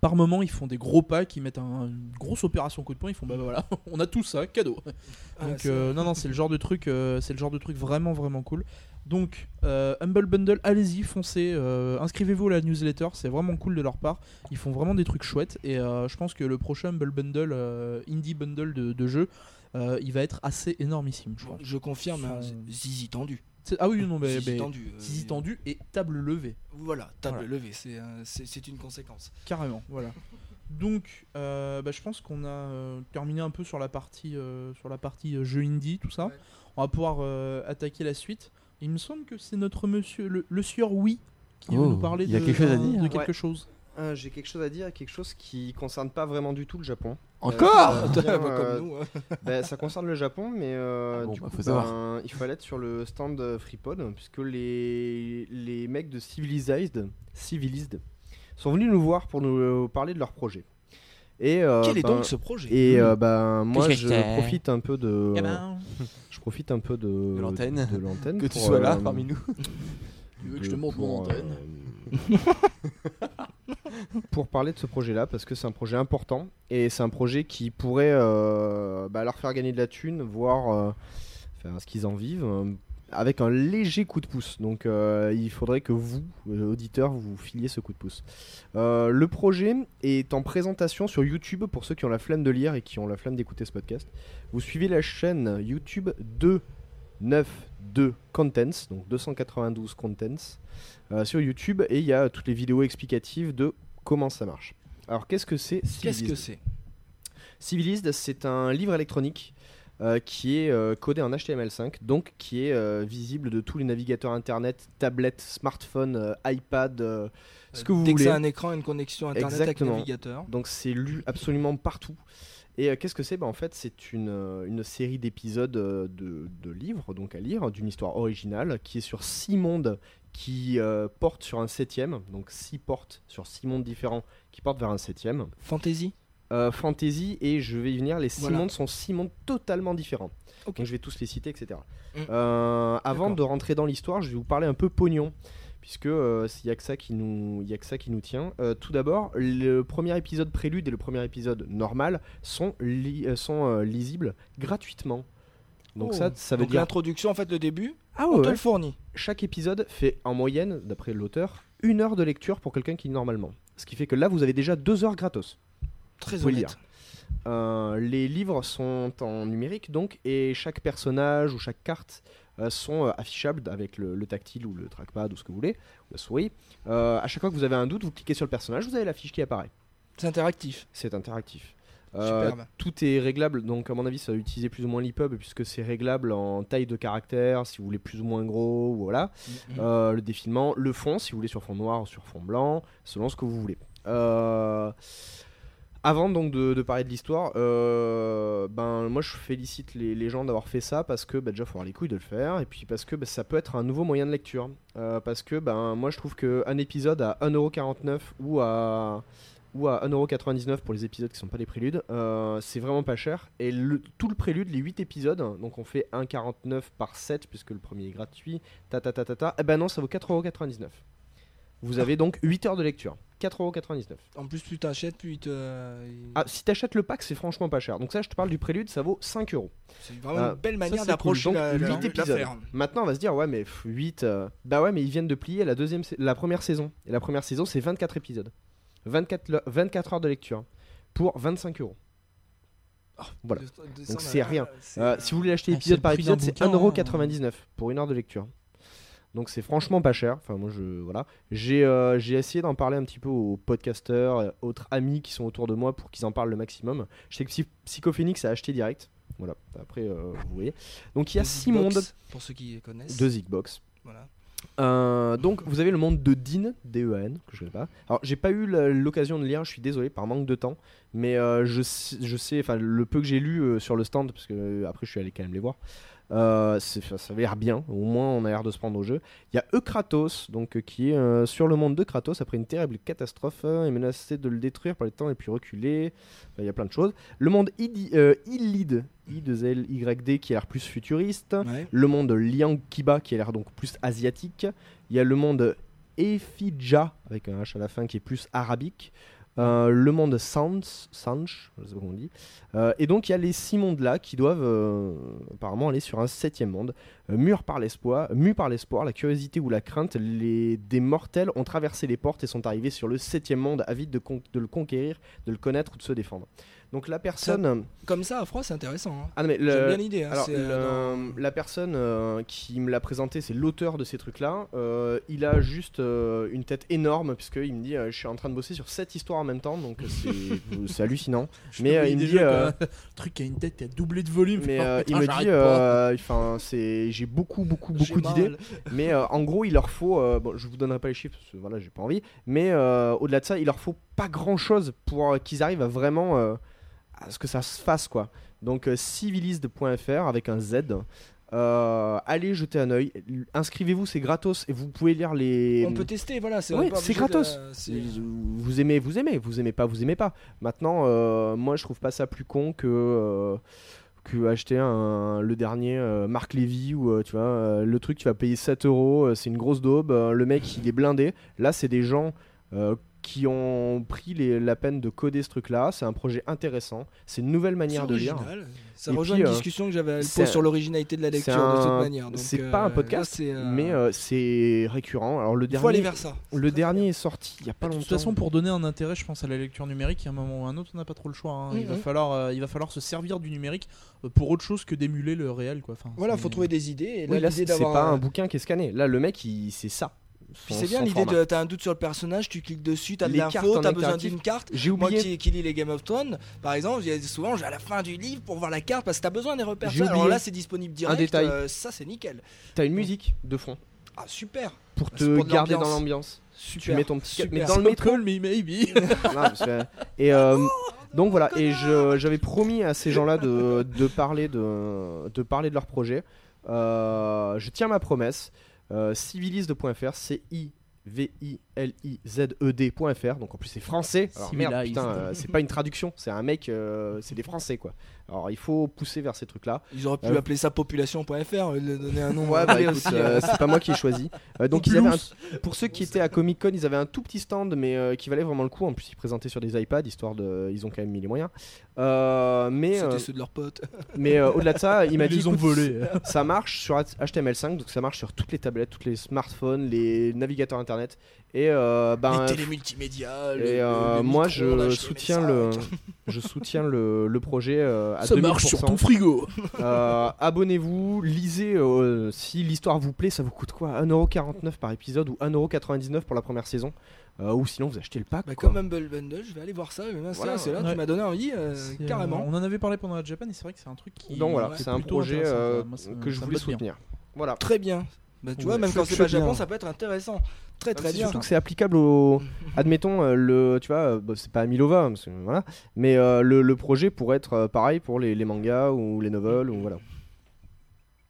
A: par moment ils font des gros packs, ils mettent un- une grosse opération coup de poing, ils font bah voilà, on a tout ça, cadeau.
C: Ah,
A: Donc euh, non non c'est le genre de truc, euh, c'est le genre de truc vraiment vraiment cool. Donc euh, Humble Bundle, allez-y, foncez, euh, inscrivez-vous à la newsletter, c'est vraiment cool de leur part. Ils font vraiment des trucs chouettes et je pense que le prochain Humble Bundle, indie bundle de, de jeux, il va être assez énormissime, je pense.
C: Je confirme, hein, Zizi tendu.
A: C'est- Ah oui non mais, mais
C: tendu. euh,
A: et table levée.
C: Voilà, table
A: Voilà.
C: levée, c'est c'est c'est une conséquence.
A: Carrément, voilà. Donc, euh, bah, je pense qu'on a euh, terminé un peu sur la partie, euh, sur la partie jeu indie, tout ça.
C: Ouais.
A: On va pouvoir euh, attaquer la suite. Il me semble que c'est notre monsieur, le, le sieur Oui, qui
B: Oh,
A: va nous parler
B: il y a
A: de,
B: quelque chose à dire.
A: de quelque
D: Ouais.
A: chose.
D: Euh, J'ai quelque chose à dire, quelque chose qui concerne pas vraiment du tout le Japon.
B: Encore
D: Euh, bien,
C: bah,
D: euh,
C: comme nous. hein.
D: Ben, ça concerne le Japon, mais euh,
B: Ah bon,
D: du
B: bah,
D: coup,
B: faut savoir.
D: ben, il faut aller sur le stand euh, FreePod, puisque les, les mecs de Civilized, Civilized sont venus nous voir pour nous parler de leur projet. Et, euh,
C: Quel est
D: ben,
C: donc ce projet
D: Et euh, ben, moi,
B: que
D: je profite un peu de,
A: Eh
D: je profite un peu de,
B: De l'antenne.
D: de l'antenne
B: Que tu sois là parmi nous.
A: tu veux que je te montre mon antenne
D: euh, pour parler de ce projet-là, parce que c'est un projet important et c'est un projet qui pourrait euh, bah, leur faire gagner de la thune, voire euh, faire ce qu'ils en vivent, euh, avec un léger coup de pouce. Donc il faudrait que vous, auditeurs, vous filiez ce coup de pouce. Le projet est en présentation sur YouTube pour ceux qui ont la flemme de lire et qui ont la flemme d'écouter ce podcast. Vous suivez la chaîne YouTube 292 Contents, donc 292 Contents, sur YouTube et il y a toutes les vidéos explicatives de comment ça marche. Alors qu'est-ce que c'est
C: Qu'est-ce que
D: Civilized?
C: c'est?
D: Civilized, c'est un livre électronique euh, qui est euh, codé en HTML5, donc qui est euh, visible de tous les navigateurs internet, tablettes, smartphones, iPad, ce que vous
C: Dès
D: voulez.
C: que c'est un écran, une connexion internet
D: Exactement.
C: avec navigateur.
D: Donc c'est lu absolument partout. Et qu'est-ce que c'est? Bah, En fait, c'est une, une série d'épisodes de, de livres, donc à lire, d'une histoire originale, qui est sur six mondes qui euh, portent sur un septième, donc six portes sur six mondes différents qui portent vers un septième.
C: Fantasy
D: Euh, fantasy, et je vais y venir, les six
C: Voilà.
D: mondes sont six mondes totalement différents. Donc je vais tous les citer, etc.
C: Mm.
D: Euh, avant de rentrer dans l'histoire, je vais vous parler un peu pognon puisque il n'y a que ça qui nous y a que ça qui nous tient. Euh, tout d'abord, le premier épisode prélude et le premier épisode normal sont li- sont euh, lisibles gratuitement. Donc
C: Oh.
D: ça ça veut
C: Donc
D: dire
C: l'introduction, en fait, le début,
D: ah
C: on
D: ouais,
C: te
D: ouais.
C: le fournit.
D: Chaque épisode fait en moyenne d'après l'auteur une heure de lecture pour quelqu'un qui lit normalement. Ce qui fait que là vous avez déjà deux heures gratos.
C: Très honnête.
D: lire. Euh, les livres sont en numérique donc et chaque personnage ou chaque carte euh, sont euh, affichables avec le, le tactile ou le trackpad ou ce que vous voulez, ou la souris. À chaque fois que vous avez un doute, vous cliquez sur le personnage, vous avez la fiche qui apparaît.
C: C'est interactif.
D: C'est interactif. Euh, tout est réglable, donc à mon avis ça va utiliser plus ou moins l'EPUB puisque c'est réglable en taille de caractère, si vous voulez plus ou moins gros, voilà.
C: Mhm.
D: Euh, le défilement, le fond, si vous voulez sur fond noir ou sur fond blanc, selon ce que vous voulez. Euh, avant donc de, de parler de l'histoire, euh, ben moi je félicite les, les gens d'avoir fait ça parce que bah, déjà faut avoir les couilles de le faire et puis parce que bah, ça peut être un nouveau moyen de lecture. Euh, parce que ben moi je trouve qu'un épisode à 1,49€ ou à ou à 1,99€ pour les épisodes qui sont pas des préludes, euh, c'est vraiment pas cher. Et le- tout le prélude, les 8 épisodes, donc on fait 1,49 par 7 puisque le premier est gratuit, ta ta ta ta ta, eh ben non, ça vaut 4,99€. Vous avez donc 8 heures de lecture. 4,99€.
C: En plus, plus t'achètes, plus te. il-
D: Ah, si t'achètes le pack, c'est franchement pas cher. Donc ça, je te parle du prélude, ça vaut 5 euros.
C: c'est vraiment une belle
A: ça,
C: manière d'approcher
D: cool.
C: la, la- l'affaire.
D: Maintenant, on va se dire, ouais, mais 8. Bah ouais, mais ils viennent de plier la, deuxième, la première saison. Et la première saison, c'est 24 épisodes. 24, le- 24 heures de lecture. Pour 25 euros. Voilà.
C: De- de-
D: Donc c'est rien. Euh, si vous voulez l'acheter
A: ah,
D: épisode par épisode, c'est
A: bouquin,
D: 1,99€ pour une heure de lecture. Donc c'est franchement pas cher. Enfin moi je voilà. J'ai euh, j'ai essayé d'en parler un petit peu aux podcasteurs, euh, autres amis qui sont autour de moi pour qu'ils en parlent le maximum. Je sais que Psy- Psychophénix a acheté direct. Voilà. Après euh, vous voyez. Donc il y a
C: de
D: 6
C: Zigbox,
D: mondes
C: Pour ceux qui connaissent.
D: de Zigbox.
C: Voilà.
D: Euh, donc vous avez le monde de Dean, D-E-A-N, que je connais pas. Alors j'ai pas eu l'occasion de lire, je suis désolé par manque de temps, mais euh, je, sais- je sais, enfin le peu que j'ai lu euh, sur le stand, parce que euh, après je suis allé quand même les voir, ça avait l'air bien, au moins on a l'air de se prendre au jeu. Il y a Eukratos, donc, qui est sur le monde de Kratos après une terrible catastrophe, euh, et menacé de le détruire par les temps plus reculés, Enfin, il y a plein de choses. Le monde Illid, I2L-Y-D, qui a l'air plus futuriste
C: Ouais.
D: le monde Liang Kiba qui a l'air donc plus asiatique. Il y a le monde Efidja avec un H à la fin qui est plus arabique. Euh, le monde Sans, Sanch, je sais pas comment on dit. Euh, et donc il y a les six mondes là qui doivent euh, apparemment aller sur un septième monde. Mûr par l'espoir, mu par l'espoir, la curiosité ou la crainte, les, des mortels ont traversé les portes et sont arrivés sur le septième monde, avides de le conquérir, de le connaître ou de se défendre. Donc la personne.
C: Comme ça, à froid, c'est intéressant. hein.
D: Ah non, mais le-
C: J'aime bien l'idée. hein,
D: alors,
C: euh,
D: le- la personne euh, qui me l'a présenté, c'est l'auteur de ces trucs-là. Euh, il a juste euh, une tête énorme, puisqu'il me dit euh, Je suis en train de bosser sur cette histoire en même temps, donc c'est hallucinant.
A: Je
D: Mais, euh, il me dit, euh,
A: un truc qui a une tête qui a doublé de volume.
D: Mais euh, il me dit euh, J'ai beaucoup, beaucoup, beaucoup d'idées. Mais euh, en gros, il leur faut. euh, bon, je vous donnerai pas les chiffres parce que voilà, j'ai pas envie. Mais euh, au-delà de ça, il leur faut pas grand-chose pour euh, qu'ils arrivent à vraiment euh, à ce que ça se fasse quoi. Donc euh, civiliste.fr avec un Z. Euh, allez jeter un œil. Inscrivez-vous, c'est gratos et vous pouvez lire les.
C: On peut tester, voilà. C'est
D: Ouais,
C: de-
D: gratos. Vous aimez, vous aimez, vous aimez pas, vous aimez pas. Maintenant, euh, moi, je trouve pas ça plus con que euh, que acheter un, le dernier Marc Lévy ou tu vois le truc tu vas payer 7 euros, c'est une grosse daube. le mec, il est blindé. Là, c'est des gens. Qui ont pris les- la peine de coder ce truc-là. C'est un projet intéressant. C'est une nouvelle manière de lire.
C: Ça
D: Et
C: rejoint
D: puis,
C: une
D: euh,
C: discussion que j'avais à
D: c'est
C: l'époque sur l'originalité de la lecture de toute manière.
D: C'est
C: euh,
D: pas un podcast,
C: euh,
D: mais euh, c'est récurrent. Alors le
C: il faut aller
D: dernier,
C: vers ça.
D: le dernier est sorti il y a pas
A: De
D: longtemps.
A: toute façon, pour donner un intérêt, je pense à la lecture numérique, à un moment ou à un autre, on n'a pas trop le choix. hein. Il, va falloir, euh, il va falloir se servir du numérique pour autre chose que d'émuler le réel. Quoi. Enfin,
C: Voilà, faut trouver des idées. Et
D: Oui,
C: là,
D: c'est pas
C: un-
D: bouquin qui est scanné. Là, le mec, c'est ça.
C: C'est bien l'idée de. T'as un doute sur le personnage, tu cliques dessus, t'as de l'info, t'as besoin d'une carte.
D: J'ai
C: Moi
D: oublié.
C: qui, qui lis les Game of Thrones, par exemple, souvent je vais à la fin du livre pour voir la carte parce que t'as besoin des repères.
D: J'ai
C: Alors là, c'est disponible direct.
D: détail.
C: euh, ça, c'est nickel.
D: T'as une musique de fond
C: Ah, super.
D: pour
C: C'est
D: te
C: pour de
D: garder dans
C: l'ambiance.
D: Tu mets ton petit
C: super.
D: mais dans le métro.
A: Me maybe.
D: Et euh, donc voilà. Et j'avais promis à ces gens-là de, de parler de de parler de leur projet. Euh, je tiens ma promesse. Euh, civiliste.fr, c i v i l i z e d.fr. Donc en plus c'est français. Alors merde, putain, euh, c'est pas une traduction. C'est un mec. euh, c'est des Français quoi. Alors il faut pousser vers ces trucs-là.
C: Ils auraient pu
D: Euh,
C: appeler ça population.fr, donner un nom.
D: Ouais, bah écoute, euh,
C: euh.
D: c'est pas moi qui ai choisi. Euh, donc ils avaient un- pour ceux qui étaient à Comic Con, ils avaient un tout petit stand, mais qui valait vraiment le coup. En plus, ils présentaient sur des iPads, histoire de, ils ont quand même mis les moyens. Mais
C: C'était ceux de leurs potes.
D: mais au-delà de ça, il m'a
A: Ils
D: dit
A: les ont volés.
D: Ça marche sur HTML5, donc ça marche sur toutes les tablettes, tous les smartphones, les navigateurs internet. Et euh, ben,
C: les télé multimédia.
D: et, euh, moi, je soutiens
C: HTML5.
D: le, je soutiens le, le projet euh, à
A: Ça
D: 2000%.
A: marche sur ton frigo.
D: Euh, Abonnez-vous, lisez. euh, si l'histoire vous plaît, ça vous coûte quoi? 1,49€ par épisode ou 1,99€ pour la première saison Euh, Ou sinon, vous achetez le pack.
C: Bah,
D: quoi.
C: comme Humble Bundle, je vais aller voir ça.
D: Voilà,
C: c'est là,
A: ouais.
C: tu m'as donné envie, euh,
A: euh,
C: carrément.
A: on en avait parlé pendant la Japan et c'est vrai que c'est un truc qui.
D: Donc voilà,
C: ouais,
D: c'est un projet euh.
A: Moi, ça-
D: que je voulais
A: bien.
D: soutenir. Voilà.
C: Très bien. Bah, tu
A: Ouais,
C: vois, même
D: je-
C: quand c'est pas Japon, ça peut être intéressant. Très très bien.
D: Surtout que c'est applicable au. Admettons, euh, le, tu vois, euh, bah, c'est pas à Milova, parce que, voilà, mais euh, le, le projet pourrait être pareil pour les, les mangas ou les novels ou voilà.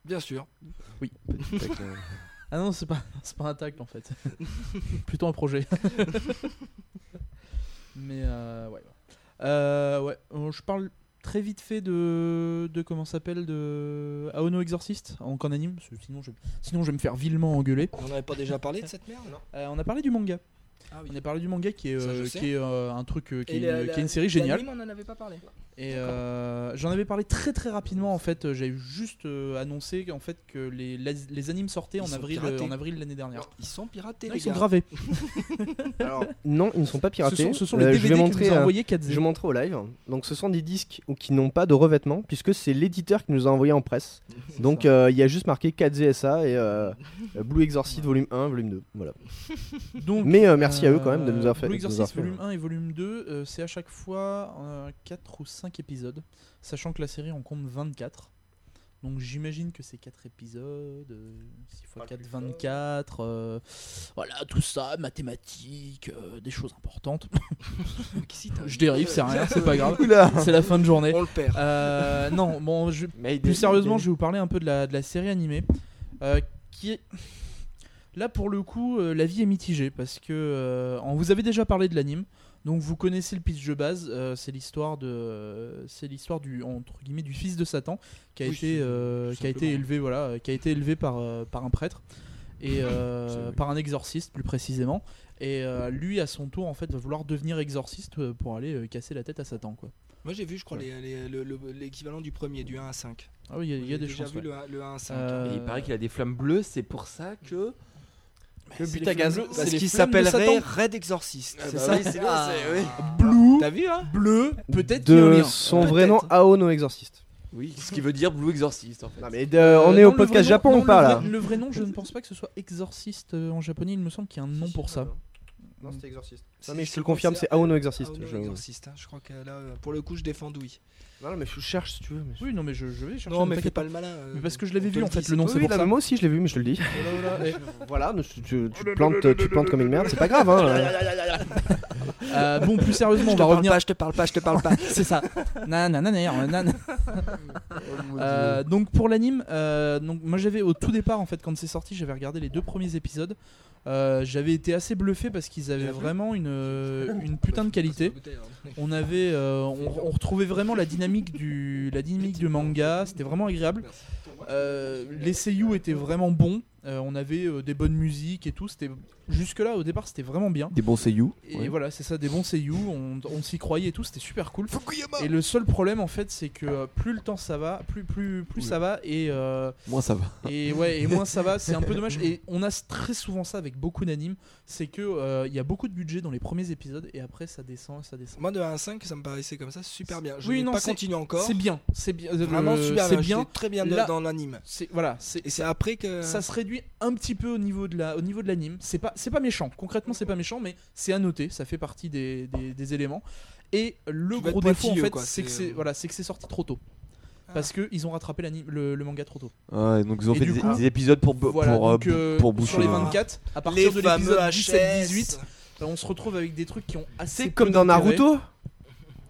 C: Bien sûr.
D: Euh,
A: Ah non, c'est pas, c'est pas un tacle en fait. Plutôt un projet. Mais euh, ouais. Euh, ouais, je parle très vite fait de, de comment ça s'appelle de Aono Exorcist en en anime, parce que sinon je, sinon je vais me faire vilement engueuler.
C: On n'avait pas déjà parlé de cette merde, non?
A: Euh, on a parlé du manga.
C: Ah oui.
A: On a parlé du manga qui est,
C: Ça,
A: euh, qui est euh, un truc, euh, qui, est
C: la- la-
A: est une série géniale.
C: on en avait pas parlé.
A: Et euh, j'en avais parlé très très rapidement en fait. euh, J'avais juste euh, annoncé en fait que les, les, les animes sortaient en avril, euh, en avril l'année dernière.
C: Ils sont piratés,
A: Non,
C: les
A: ils sont gravés.
D: Alors, non, ils ne sont pas
A: Ce
D: piratés.
A: sont, ce sont les DVD
D: je vais
A: que
D: montrer.
A: nous a envoyé 4
D: Je vais montrer au live. Donc, ce sont des disques ou- qui n'ont pas de revêtement, puisque c'est l'éditeur qui nous a envoyé en presse. Donc, euh, il y a juste marqué 4ZSA et Blue Exorcist volume 1, volume 2. Voilà.
A: Donc,
D: Mais euh, merci à eux quand même de nous avoir fait.
A: Blue Exorcist
D: fait,
A: volume 1 et volume 2, euh, c'est à chaque fois 4 ou 5 épisodes, sachant que la série en compte 24. Donc j'imagine que c'est 4 épisodes, euh, 6 x 4, 24, euh, voilà, tout ça, mathématiques, euh, des choses importantes. je dérive, c'est rien, c'est pas grave, c'est la fin de journée.
C: On le perd.
A: Euh, non, bon, je, plus sérieusement, je vais vous parler un peu de la, de la série animée. euh, qui est. Là, pour le coup, euh, la vie est mitigée parce que. euh, on vous avez déjà parlé de l'anime. Donc vous connaissez le pitch de base, euh, c'est l'histoire de, c'est l'histoire du entre guillemets du fils de Satan qui a
C: Oui,
A: été, euh, qui a été élevé voilà, qui a été élevé par euh, par un prêtre et euh, par un exorciste plus précisément. Et euh, lui, à son tour, en fait, va vouloir devenir exorciste pour aller euh, casser la tête à Satan, quoi.
C: Moi j'ai vu, je crois, les- les- le- le- l'équivalent du premier, du 1 à 5.
A: Ah oui, il y a- il y, a des
C: J'ai déjà
A: chances.
C: vu
A: ouais.
C: le, 1 le 1 à 5.
A: Euh,
B: Et il paraît qu'il a des flammes bleues, c'est pour ça que.
A: Que
D: but à gaz.
C: Parce qu'il s'appellerait. Red Exorcist.
B: Ah
C: c'est
B: bah
C: ça
B: oui.
A: Blue,
C: T'as vu, hein
A: bleu, peut-être
D: De son vrai nom, Aono Exorcist.
B: Oui, ce qui veut dire Blue Exorcist en fait.
D: Non, mais de-
A: Euh,
D: on est
A: non,
D: au
A: le
D: podcast Japon
A: non,
D: ou pas
A: le
D: là
A: vrai- Le vrai nom, je ne pense pas que ce soit exorciste euh, en japonais. Il me semble qu'il y a un nom pour ça.
D: Non, c'était Exorcist.
C: Si,
D: Non, mais je te le confirme, c'est Aono Exorcist.
C: Aono
D: Je-
C: Exorcist, hein. Je crois que là, euh, pour le coup, je défends Douy.
D: Non, mais je cherche si tu veux. mais-
A: Oui, non, mais je, je vais chercher.
C: Non, mais fais pas le malin. euh,
A: Mais parce que je l'avais vu en fait le nom,
D: Oui,
A: c'est
D: oui,
A: pour
D: non,
A: ça.
D: moi aussi je l'ai vu, mais je te le dis.
A: Voilà, voilà, et-
D: Voilà, tu, tu- tu te plantes, tu te plantes comme une merde, c'est pas grave. Hein.
A: Euh, bon, plus sérieusement, on va revenir.
C: pas, je te parle pas, je te parle pas.
A: C'est ça. Nanana, nan. Euh, donc pour l'anime, euh, donc moi j'avais au tout départ en fait quand c'est sorti, j'avais regardé les deux premiers épisodes. Euh, j'avais été assez bluffé parce qu'ils avaient vraiment une, euh, une putain de qualité. On avait, euh, on, on retrouvait vraiment la dynamique du, la dynamique du manga. C'était vraiment agréable. Euh, les seiyuu étaient vraiment bons. Euh, on avait euh, des bonnes musiques et tout. C'était jusque là au départ c'était vraiment bien.
B: Des bons seiyuu.
A: Et
B: Ouais.
A: voilà, c'est ça, des bons seiyuu. On, on s'y croyait et tout. C'était super cool. Et le seul problème en fait, c'est que euh, plus le temps ça va, plus plus plus ça va et euh,
B: Moi ça va.
A: et ouais et moins ça va. C'est un peu dommage. Et on a très souvent ça avec beaucoup d'animes, c'est que euh, il y a beaucoup de budget dans les premiers épisodes et après ça descend, ça descend.
C: Moi, de 1 à 5, ça me paraissait comme ça super bien. Je
A: Oui, non,
C: pas continué encore.
A: C'est bien, c'est bien, euh,
C: Vraiment super
A: c'est
C: bien.
A: bien.
C: Très bien
A: Là-
C: dans l'anime.
A: C'est voilà, c'est
C: Et c'est après que.
A: ça se réduit un petit peu au niveau de la au niveau de l'anime. C'est pas c'est pas méchant. Concrètement, c'est pas méchant, mais c'est à noter. Ça fait partie des, des, des éléments. Et le gros défaut en fait,
C: quoi,
A: c'est que
C: c'est,
A: c'est
C: euh,
A: voilà, c'est que c'est sorti trop tôt.
C: Ah.
A: Parce que ils ont rattrapé l'anime- le, le manga trop tôt.
B: Donc ils ont
A: Et
B: fait des,
A: coup-
B: des épisodes pour, pour,
A: voilà,
B: euh,
A: donc, euh,
B: pour boucher
A: sur les
B: le-
A: 24, à
C: les
A: partir de
C: fameux
A: l'épisode
C: HS.
A: 17-18, euh, on se retrouve avec des trucs qui ont assez
D: C'est comme dans. Naruto,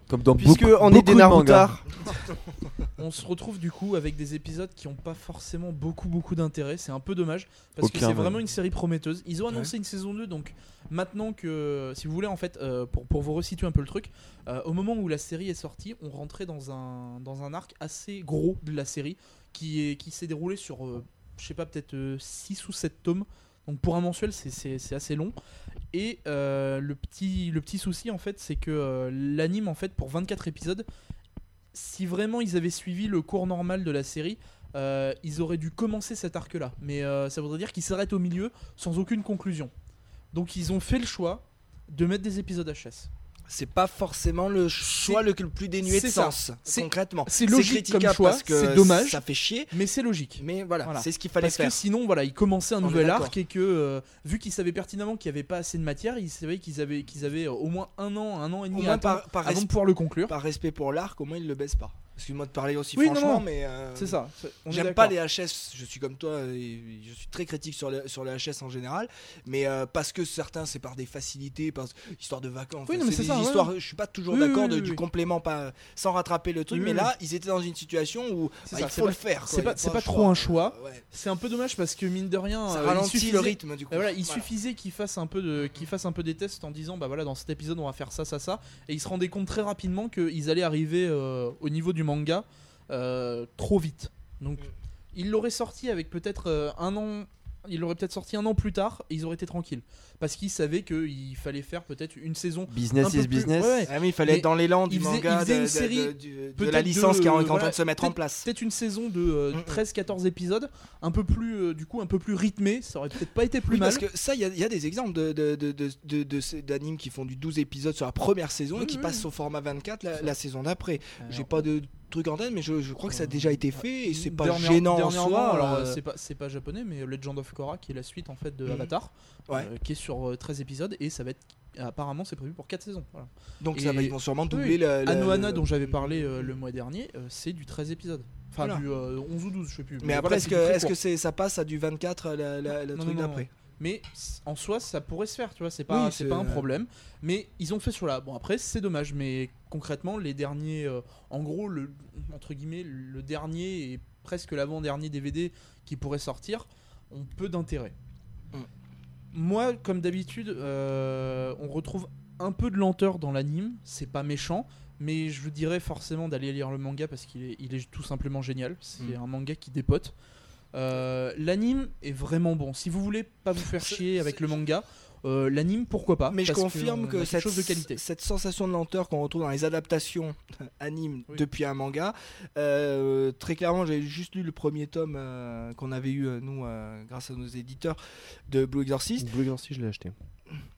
B: Comme dans
D: puisque
B: beaucoup,
D: on est des
B: de.
D: Narutards.
A: On se retrouve du coup avec des épisodes qui n'ont pas forcément beaucoup beaucoup d'intérêt. C'est un peu dommage parce que c'est vraiment une série prometteuse. Ils ont annoncé une saison 2 donc maintenant que si vous voulez en fait euh, pour, pour vous resituer un peu le truc, euh, au moment où la série est sortie, on rentrait dans un dans un arc assez gros de la série qui est qui s'est déroulé sur euh, je sais pas peut-être 6 ou 7 tomes. Donc pour un mensuel, c'est- assez long. Et euh, le, petit, le petit souci, en fait, c'est que euh, l'anime, en fait, pour 24 épisodes, si vraiment ils avaient suivi le cours normal de la série, euh, ils auraient dû commencer cet arc-là. Mais euh, ça voudrait dire qu'ils s'arrêtent au milieu sans aucune conclusion. Donc ils ont fait le choix de mettre des épisodes HS.
C: C'est pas forcément le choix le le plus dénué de
A: ça.
C: sens. Concrètement.
A: c'est logique comme choix,
C: parce
A: c'est dommage.
C: Ça fait chier.
A: Mais c'est logique.
C: Mais voilà,
A: Voilà.
C: c'est ce qu'il fallait
A: Parce
C: faire.
A: que sinon, voilà, ils commençaient un
C: On
A: nouvel arc et que, euh, vu qu'ils savaient pertinemment qu'il n'y avait pas assez de matière, ils savaient qu'ils avaient, qu'ils avaient euh, au moins un an, un an et
C: Au
A: demi
C: par, par,
A: avant de pouvoir le conclure.
C: par respect pour l'arc, au moins il le baisse pas. Excuse-moi de parler aussi
A: Oui,
C: franchement,
A: non.
C: mais. euh,
A: C'est ça.
C: J'aime pas les HS, je suis comme toi, et je suis très critique sur les, sur les HS en général, mais euh, parce que certains c'est par des facilités, par histoire de vacances.
A: Oui, non, mais
C: c'est
A: ça, ouais.
C: histoires, je suis pas toujours
A: Oui,
C: d'accord
A: oui,
C: du complément pas, sans rattraper le truc, mais là ils étaient dans une situation où bah,
A: ça,
C: il faut
A: pas-
C: le faire.
A: c'est pas- pas
C: un
A: trop un choix.
C: euh, ouais.
A: C'est un peu dommage parce que mine de rien,
C: Ça
A: euh,
C: ralentit le rythme du coup.
A: Voilà, il
C: Voilà.
A: suffisait qu'il fasse un peu de, qu'il fasse un peu des tests en disant bah voilà dans cet épisode on va faire ça ça ça et ils se rendaient compte très rapidement qu'ils allaient arriver au niveau du manga euh, trop vite. Donc
C: Mm.
A: ils l'auraient sorti avec peut-être euh, un an il l'aurait peut-être sorti un an plus tard et ils auraient été tranquilles. Parce qu'ils savaient qu'il fallait faire peut-être une saison. un
B: Business
A: peu
B: is
A: plus-
B: business.
A: ouais, ouais.
C: Ah, mais il fallait
A: Mais
C: être dans l'élan du
A: il faisait-
C: manga, de,
A: une
C: de-
A: série,
C: de- de
A: peut-être
C: la licence
A: de-
C: qui est en
A: voilà,
C: train de se mettre en place.
A: Peut-être une saison de euh,
C: Mm, mm.
A: 13-14 épisodes, un peu plus, euh, du coup, un peu plus rythmé. Ça aurait peut-être pas été plus
C: Oui,
A: mal.
C: parce que ça, il y, a- il y a des exemples de, de, de, de- de- de d'animes qui font du 12 épisodes sur la première saison
A: Oui,
C: et qui
A: oui,
C: passent
A: oui.
C: au format 24 la, la saison d'après. J'ai pas de truc en tête, mais je, je crois que ça a déjà été fait et c'est pas
A: Dernière-
C: gênant en soi.
A: Alors,
C: euh,
A: c'est pas, c'est pas japonais, mais Legend of Korra, qui est la suite en fait de
C: Mhm.
A: Avatar,
C: Ouais.
A: euh, qui est sur euh, 13 épisodes et ça va être. Apparemment, c'est prévu pour 4 saisons. Voilà.
C: donc
A: et-
C: ça va, ils vont sûrement doubler
A: Oui,
C: la, la-
A: Anohana,
C: le-
A: dont j'avais parlé euh, le mois dernier, euh, c'est du 13 épisodes. Enfin,
C: Voilà.
A: du euh, 11 ou 12, je sais plus.
C: Mais après,
A: voilà,
C: est-ce que,
A: très
C: est-ce que c'est, ça passe à du 24 la, la- le
A: Non,
C: truc d'après?
A: Mais en soi, ça pourrait se faire, tu vois, c'est pas,
C: Oui,
A: c'est pas un problème. Mais ils ont fait sur là. Bon, après, c'est dommage, mais concrètement, les derniers. euh, en gros, le, entre guillemets, le dernier et presque l'avant-dernier DVD qui pourrait sortir ont peu d'intérêt.
C: Mm.
A: Moi, comme d'habitude, euh, on retrouve un peu de lenteur dans l'anime, c'est pas méchant. Mais je vous dirais forcément d'aller lire le manga parce qu'il est, il est tout simplement génial. C'est
C: Mm.
A: un manga qui dépote. Euh, l'anime est vraiment bon. Si vous voulez pas vous faire chier avec le manga, euh, l'anime pourquoi pas?
C: Mais je confirme que,
A: quelque
C: cette,
A: chose de qualité.
C: cette sensation de lenteur qu'on retrouve dans les adaptations animes
A: Oui.
C: depuis un manga, euh, très clairement, j'ai juste lu le premier tome euh, qu'on avait eu, nous, euh, grâce à nos éditeurs, de Blue Exorcist.
D: Blue Exorcist, je l'ai acheté.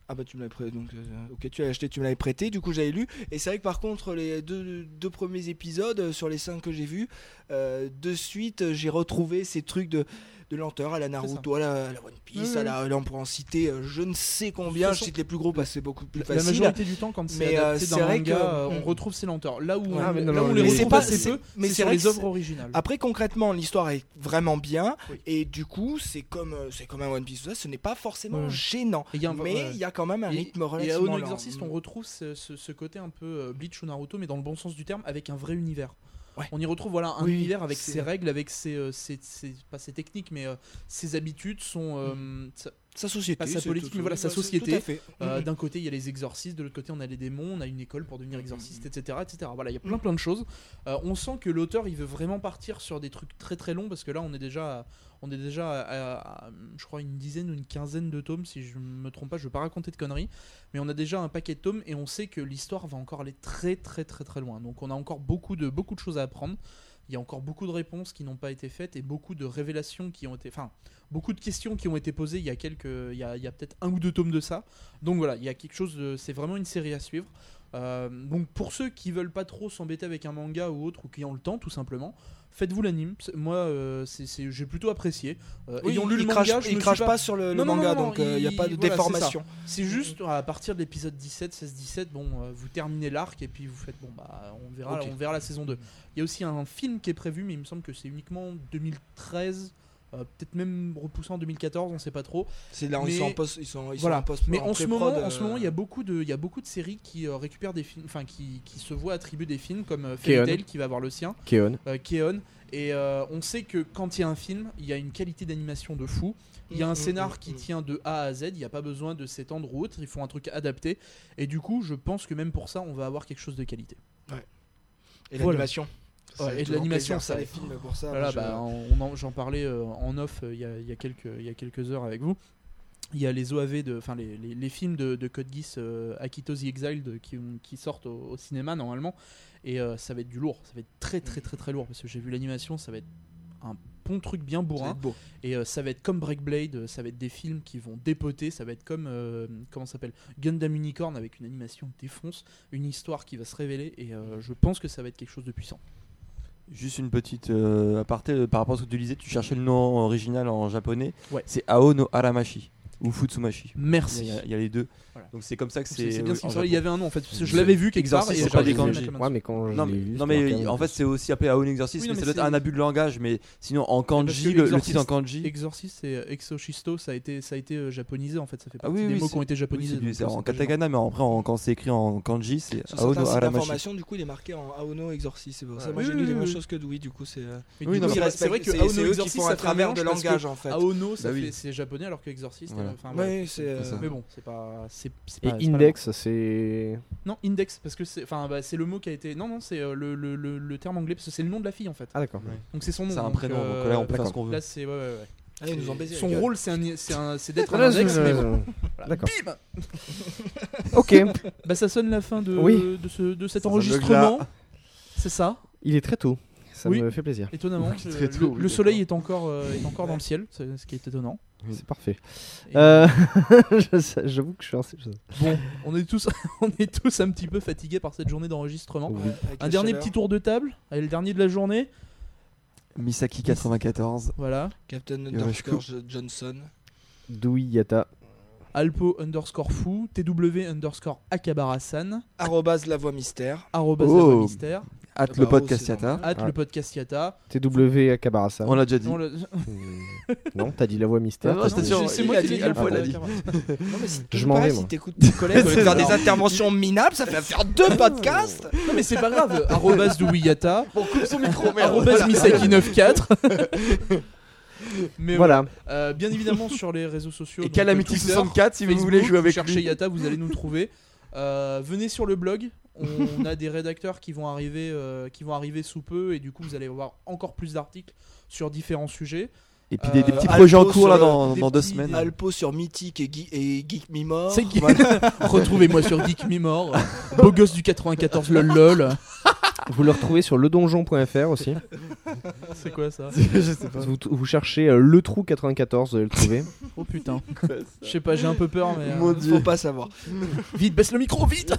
C: Ah bah tu me l'avais prêté, donc euh, ok tu l'as acheté, tu me l'avais prêté, du coup j'avais lu. Et c'est vrai que par contre les deux, premiers épisodes euh, sur les cinq que j'ai vus, euh, de suite j'ai retrouvé ces trucs de, de lenteur à la Naruto, à la, à la One Piece,
A: Oui,
C: à la, là on pourrait en citer euh, je ne sais combien, je cite les plus gros parce que c'est beaucoup plus
A: La
C: facile.
A: majorité du temps, quand c'est
C: Mais, euh,
A: adapté
C: vrai
A: manga,
C: que-
A: on
C: Mm.
A: retrouve ces lenteurs. Là où,
C: Ouais,
A: on, les retrouve
C: c'est pas-
A: assez
C: c'est-
A: peu,
C: mais
A: sur les œuvres originales.
C: Après concrètement l'histoire est vraiment bien
A: Oui.
C: et du coup c'est comme euh, c'est comme un One Piece, ce n'est pas forcément gênant,
A: Et
C: mais il y a quand même un
A: Et-
C: rythme
A: Et à
C: relativement
A: Ono
C: lent.
A: Exorcist, on retrouve ce, côté un peu Bleach ou Naruto, mais dans le bon sens du terme, avec un vrai univers.
C: Ouais.
A: On y retrouve voilà un
C: Oui,
A: univers avec ses règles, avec ses, euh, ses- ses- pas ses techniques, mais euh, ses habitudes, son, euh, sa-
C: société,
A: pas sa politique, mais voilà, sa société. Euh. D'un côté, il y a les exorcistes, de l'autre côté, on a les démons, on a une école pour devenir exorciste, etc., etc. Voilà, il y a plein
C: Mhm.
A: plein de choses. Euh, on sent que l'auteur, il veut vraiment partir sur des trucs très très longs parce que là, on est déjà, à- on est déjà, à, à- à, je crois, une dizaine ou une quinzaine de tomes, si je me trompe pas. Je veux pas raconter de conneries, mais on a déjà un paquet de tomes et on sait que l'histoire va encore aller très très très très loin. Donc, on a encore beaucoup de beaucoup de choses à apprendre. Il y a encore beaucoup de réponses qui n'ont pas été faites et beaucoup de révélations qui ont été, enfin, beaucoup de questions qui ont été posées. Il y a quelques, il y a, peut-être un ou deux tomes de ça. Donc voilà, il y a quelque chose. C'est vraiment une série à suivre. Euh, donc pour ceux qui veulent pas trop s'embêter avec un manga ou autre ou qui ont le temps tout simplement, faites-vous l'anime. Moi, euh, c'est, j'ai plutôt apprécié. Euh,
C: Oui,
A: ayant lu le manga,
C: il crache pas, sur le,
A: Non,
C: manga,
A: non, non,
C: donc il n'y a pas de
A: voilà,
C: déformation.
A: C'est juste à partir de l'épisode 17, 16, 17, bon, euh, vous terminez l'arc et puis vous faites bon bah on verra, on verra la saison 2. Il y a aussi un film qui est prévu, mais il me semble que c'est uniquement 2013. Euh, peut-être même repoussé en 2014, on sait pas trop.
C: C'est là,
A: Mais-
C: ils sont en post, ils sont, ils sont
A: Voilà.
C: en post-
A: Mais en, ce moment,
C: pré-prod,
A: en ce moment, il y a
C: euh,
A: beaucoup de, il y a beaucoup de séries qui euh, récupèrent des films, enfin qui, qui se voient attribuer des films comme euh, Fairy. Tail qui va avoir le sien,
D: Keon.
A: euh, Keon. Et euh, on sait que quand il y a un film, il y a une qualité d'animation de fou. Il y a un
C: Mm,
A: scénar
C: mm,
A: qui
C: mm.
A: tient de A à Z, il n'y a pas besoin de s'étendre ou autre, ils font un truc adapté. Et du coup, je pense que même pour ça, on va avoir quelque chose de qualité.
C: Et
A: Voilà. Ouais, et de l'animation, ça-
C: les films pour ça.
A: Voilà,
C: je-
A: bah, j'en parlais euh, en off euh, il y, a, il y a quelques, il y a quelques heures avec vous. Il y a les OAV, de, enfin les, les, les films de, de Code Geass, euh, Akito the Exiled, qui, qui sortent au, au cinéma normalement. Et euh, ça va être du lourd, ça va être très très très très lourd parce que j'ai vu l'animation, ça va être un bon truc bien bourrin.
C: beau.
A: Et euh, ça va être comme Breakblade, ça va être des films qui vont dépoter, ça va être comme comment s'appelle? Gundam Unicorn avec une animation défonce, une histoire qui va se révéler et je pense que ça va être quelque chose de puissant.
B: Juste une petite euh, aparté euh, par rapport à ce que tu disais, tu cherchais le nom original en japonais.
A: Ouais.
B: C'est Ao no Aramashi ou Futsumashi. Il
A: Merci.
B: y, a, il y a les deux.
A: Voilà.
B: Donc c'est comme ça que
A: C'est bien ce il y avait un nom en fait, parce que je l'avais vu quelque part
B: c'est pas des kanji.
D: Ouais, mais quand
B: Non mais,
D: vu,
B: non, mais en fait c'est aussi appelé Ao Exorcist,
A: Oui, non,
B: mais ça
A: mais
B: doit être
A: c'est-
B: un abus de langage. Mais sinon en kanji, le, titre en kanji.
A: Exorcist et euh, Exorcisto, ça a été, ça a été euh, japonisé en fait, ça fait
B: Ah oui,
A: des
B: oui,
A: mots qui ont été japonisés.
B: c'est
A: euh,
B: en katakana, mais après quand c'est écrit en kanji, c'est
C: Sur
B: Ao no
C: certains sites
B: Aramashi.
C: d'information, du coup, il est marqué en Aono Exorcist. C'est pour ça. Moi, j'ai lu les
A: oui,
C: mêmes choses que Louis. Du coup, c'est.
A: Mais
B: Oui, mais
A: c'est vrai que
C: c'est-
A: Aono
C: c'est eux qui
A: Exorcist,
C: font
A: ça
C: un
A: fait
C: travers de langage en fait.
A: Aono,
B: Bah
A: c'est japonais alors que Exorcist,
B: Voilà.
A: enfin, voilà.
C: Ouais, c'est.
B: C'est ça.
A: Mais bon, c'est pas, c'est
D: Et
A: pas-
D: Index, c'est.
A: Non, index parce que c'est, enfin, bah, c'est le mot qui a été. Non, non, c'est euh, le, le, le, le terme anglais parce que c'est le nom de la fille en fait.
D: Ah, d'accord.
B: Ouais.
A: Donc c'est son nom.
B: C'est un
A: donc,
B: prénom,
A: euh,
B: donc là on peut faire ce qu'on veut.
A: Là, c'est ouais, ouais, ouais.
C: Ah, nous.
A: Son rôle, c'est un- c'est un- c'est d'être un
D: Voilà,
A: index, mais bon.
D: D'accord.
A: Bim
D: Ok.
A: Bah ça sonne la fin de,
D: Oui.
A: de, ce, de cet
B: Ça
A: enregistrement. C'est ça,
D: Il est très tôt. Ça
A: Oui.
D: me fait plaisir.
A: étonnamment. Le,
B: tôt, oui,
A: le soleil est encore, euh, est encore dans le ciel, ce qui est étonnant.
D: C'est parfait. Euh, je- J'avoue que je suis assez.
A: Bon, on est tous, on est tous un petit peu fatigués par cette journée d'enregistrement.
D: Oui.
A: Un dernier
C: chaleur.
A: petit tour de table, allez le dernier de la journée,
B: Misaki 94.
A: voilà.
C: Captain underscore Johnson.
D: Dewey Yata.
A: Alpo underscore fou, TW underscore Akabarasan,
C: Arrobase la voix mystère.
A: arrobase
B: Oh.
A: la voix mystère,
B: At
C: bah,
B: le
C: oh,
B: podcast Yata.
A: at le podcast Yata.
D: TW à Cabarassa.
B: On l'a déjà dit.
A: Non,
D: t'as dit la voix mystère.
B: Ah,
A: c'est
B: il
A: moi qui l'ai
B: dit,
D: Je m'en vais,
C: si t'écoutes tes collègues
B: C'est
C: faire des interventions minables, ça fait faire deux podcasts.
A: Non mais c'est pas grave, arrobase Douillata,
B: Bon, coupe son micro,
A: arrobase Misaki94. Mais
D: Voilà.
A: Euh, bien évidemment sur les réseaux sociaux.
B: Et
A: donc,
B: Calamity
A: Twitter,
B: 64 si vous voulez jouer avec
A: cherchez
B: lui.
A: Yata, vous allez nous trouver. Euh, venez sur le blog. On a des rédacteurs qui vont arriver, euh, qui vont arriver sous peu et du coup vous allez avoir encore plus d'articles sur différents sujets.
B: Et puis des, des
A: Euh,
B: petits
C: Alpo
B: projets en cours là dans, dans deux
A: petits-
B: semaines.
C: Alpo sur Mythique et, Gui- et Geek Me More.
A: C'est qui Retrouvez-moi sur Geek Me More, beau gosse du 94 lol lol.
D: Vous le retrouvez sur ledonjon.fr aussi.
A: C'est quoi ça?
B: Je sais pas.
D: Vous, vous cherchez euh, le trou 94, vous allez le trouver.
A: Oh putain. Je sais pas, j'ai un peu peur mais. euh,
B: Mon dieu.
C: Faut pas savoir.
A: Vite, baisse le micro, vite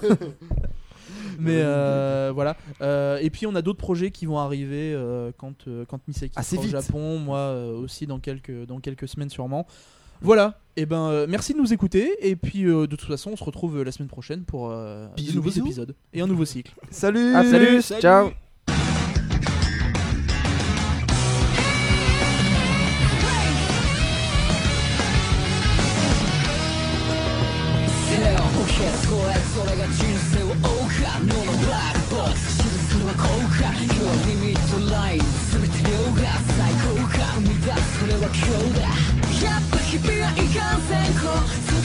A: Mais euh, voilà. Euh, et puis on a d'autres projets qui vont arriver euh, quand, euh, quand Misaki
B: Assez
A: sera au
B: vite.
A: Japon, moi euh, aussi dans quelques, dans quelques semaines sûrement. Voilà, et ben euh, merci de nous écouter et puis euh, de toute façon on se retrouve euh, la semaine prochaine pour euh, de
B: Bisous,
A: nouveaux
B: bisous.
A: épisodes et un nouveau cycle.
B: Salut
D: Ah, salut,
C: Salut.
D: ciao
E: vida y consejo.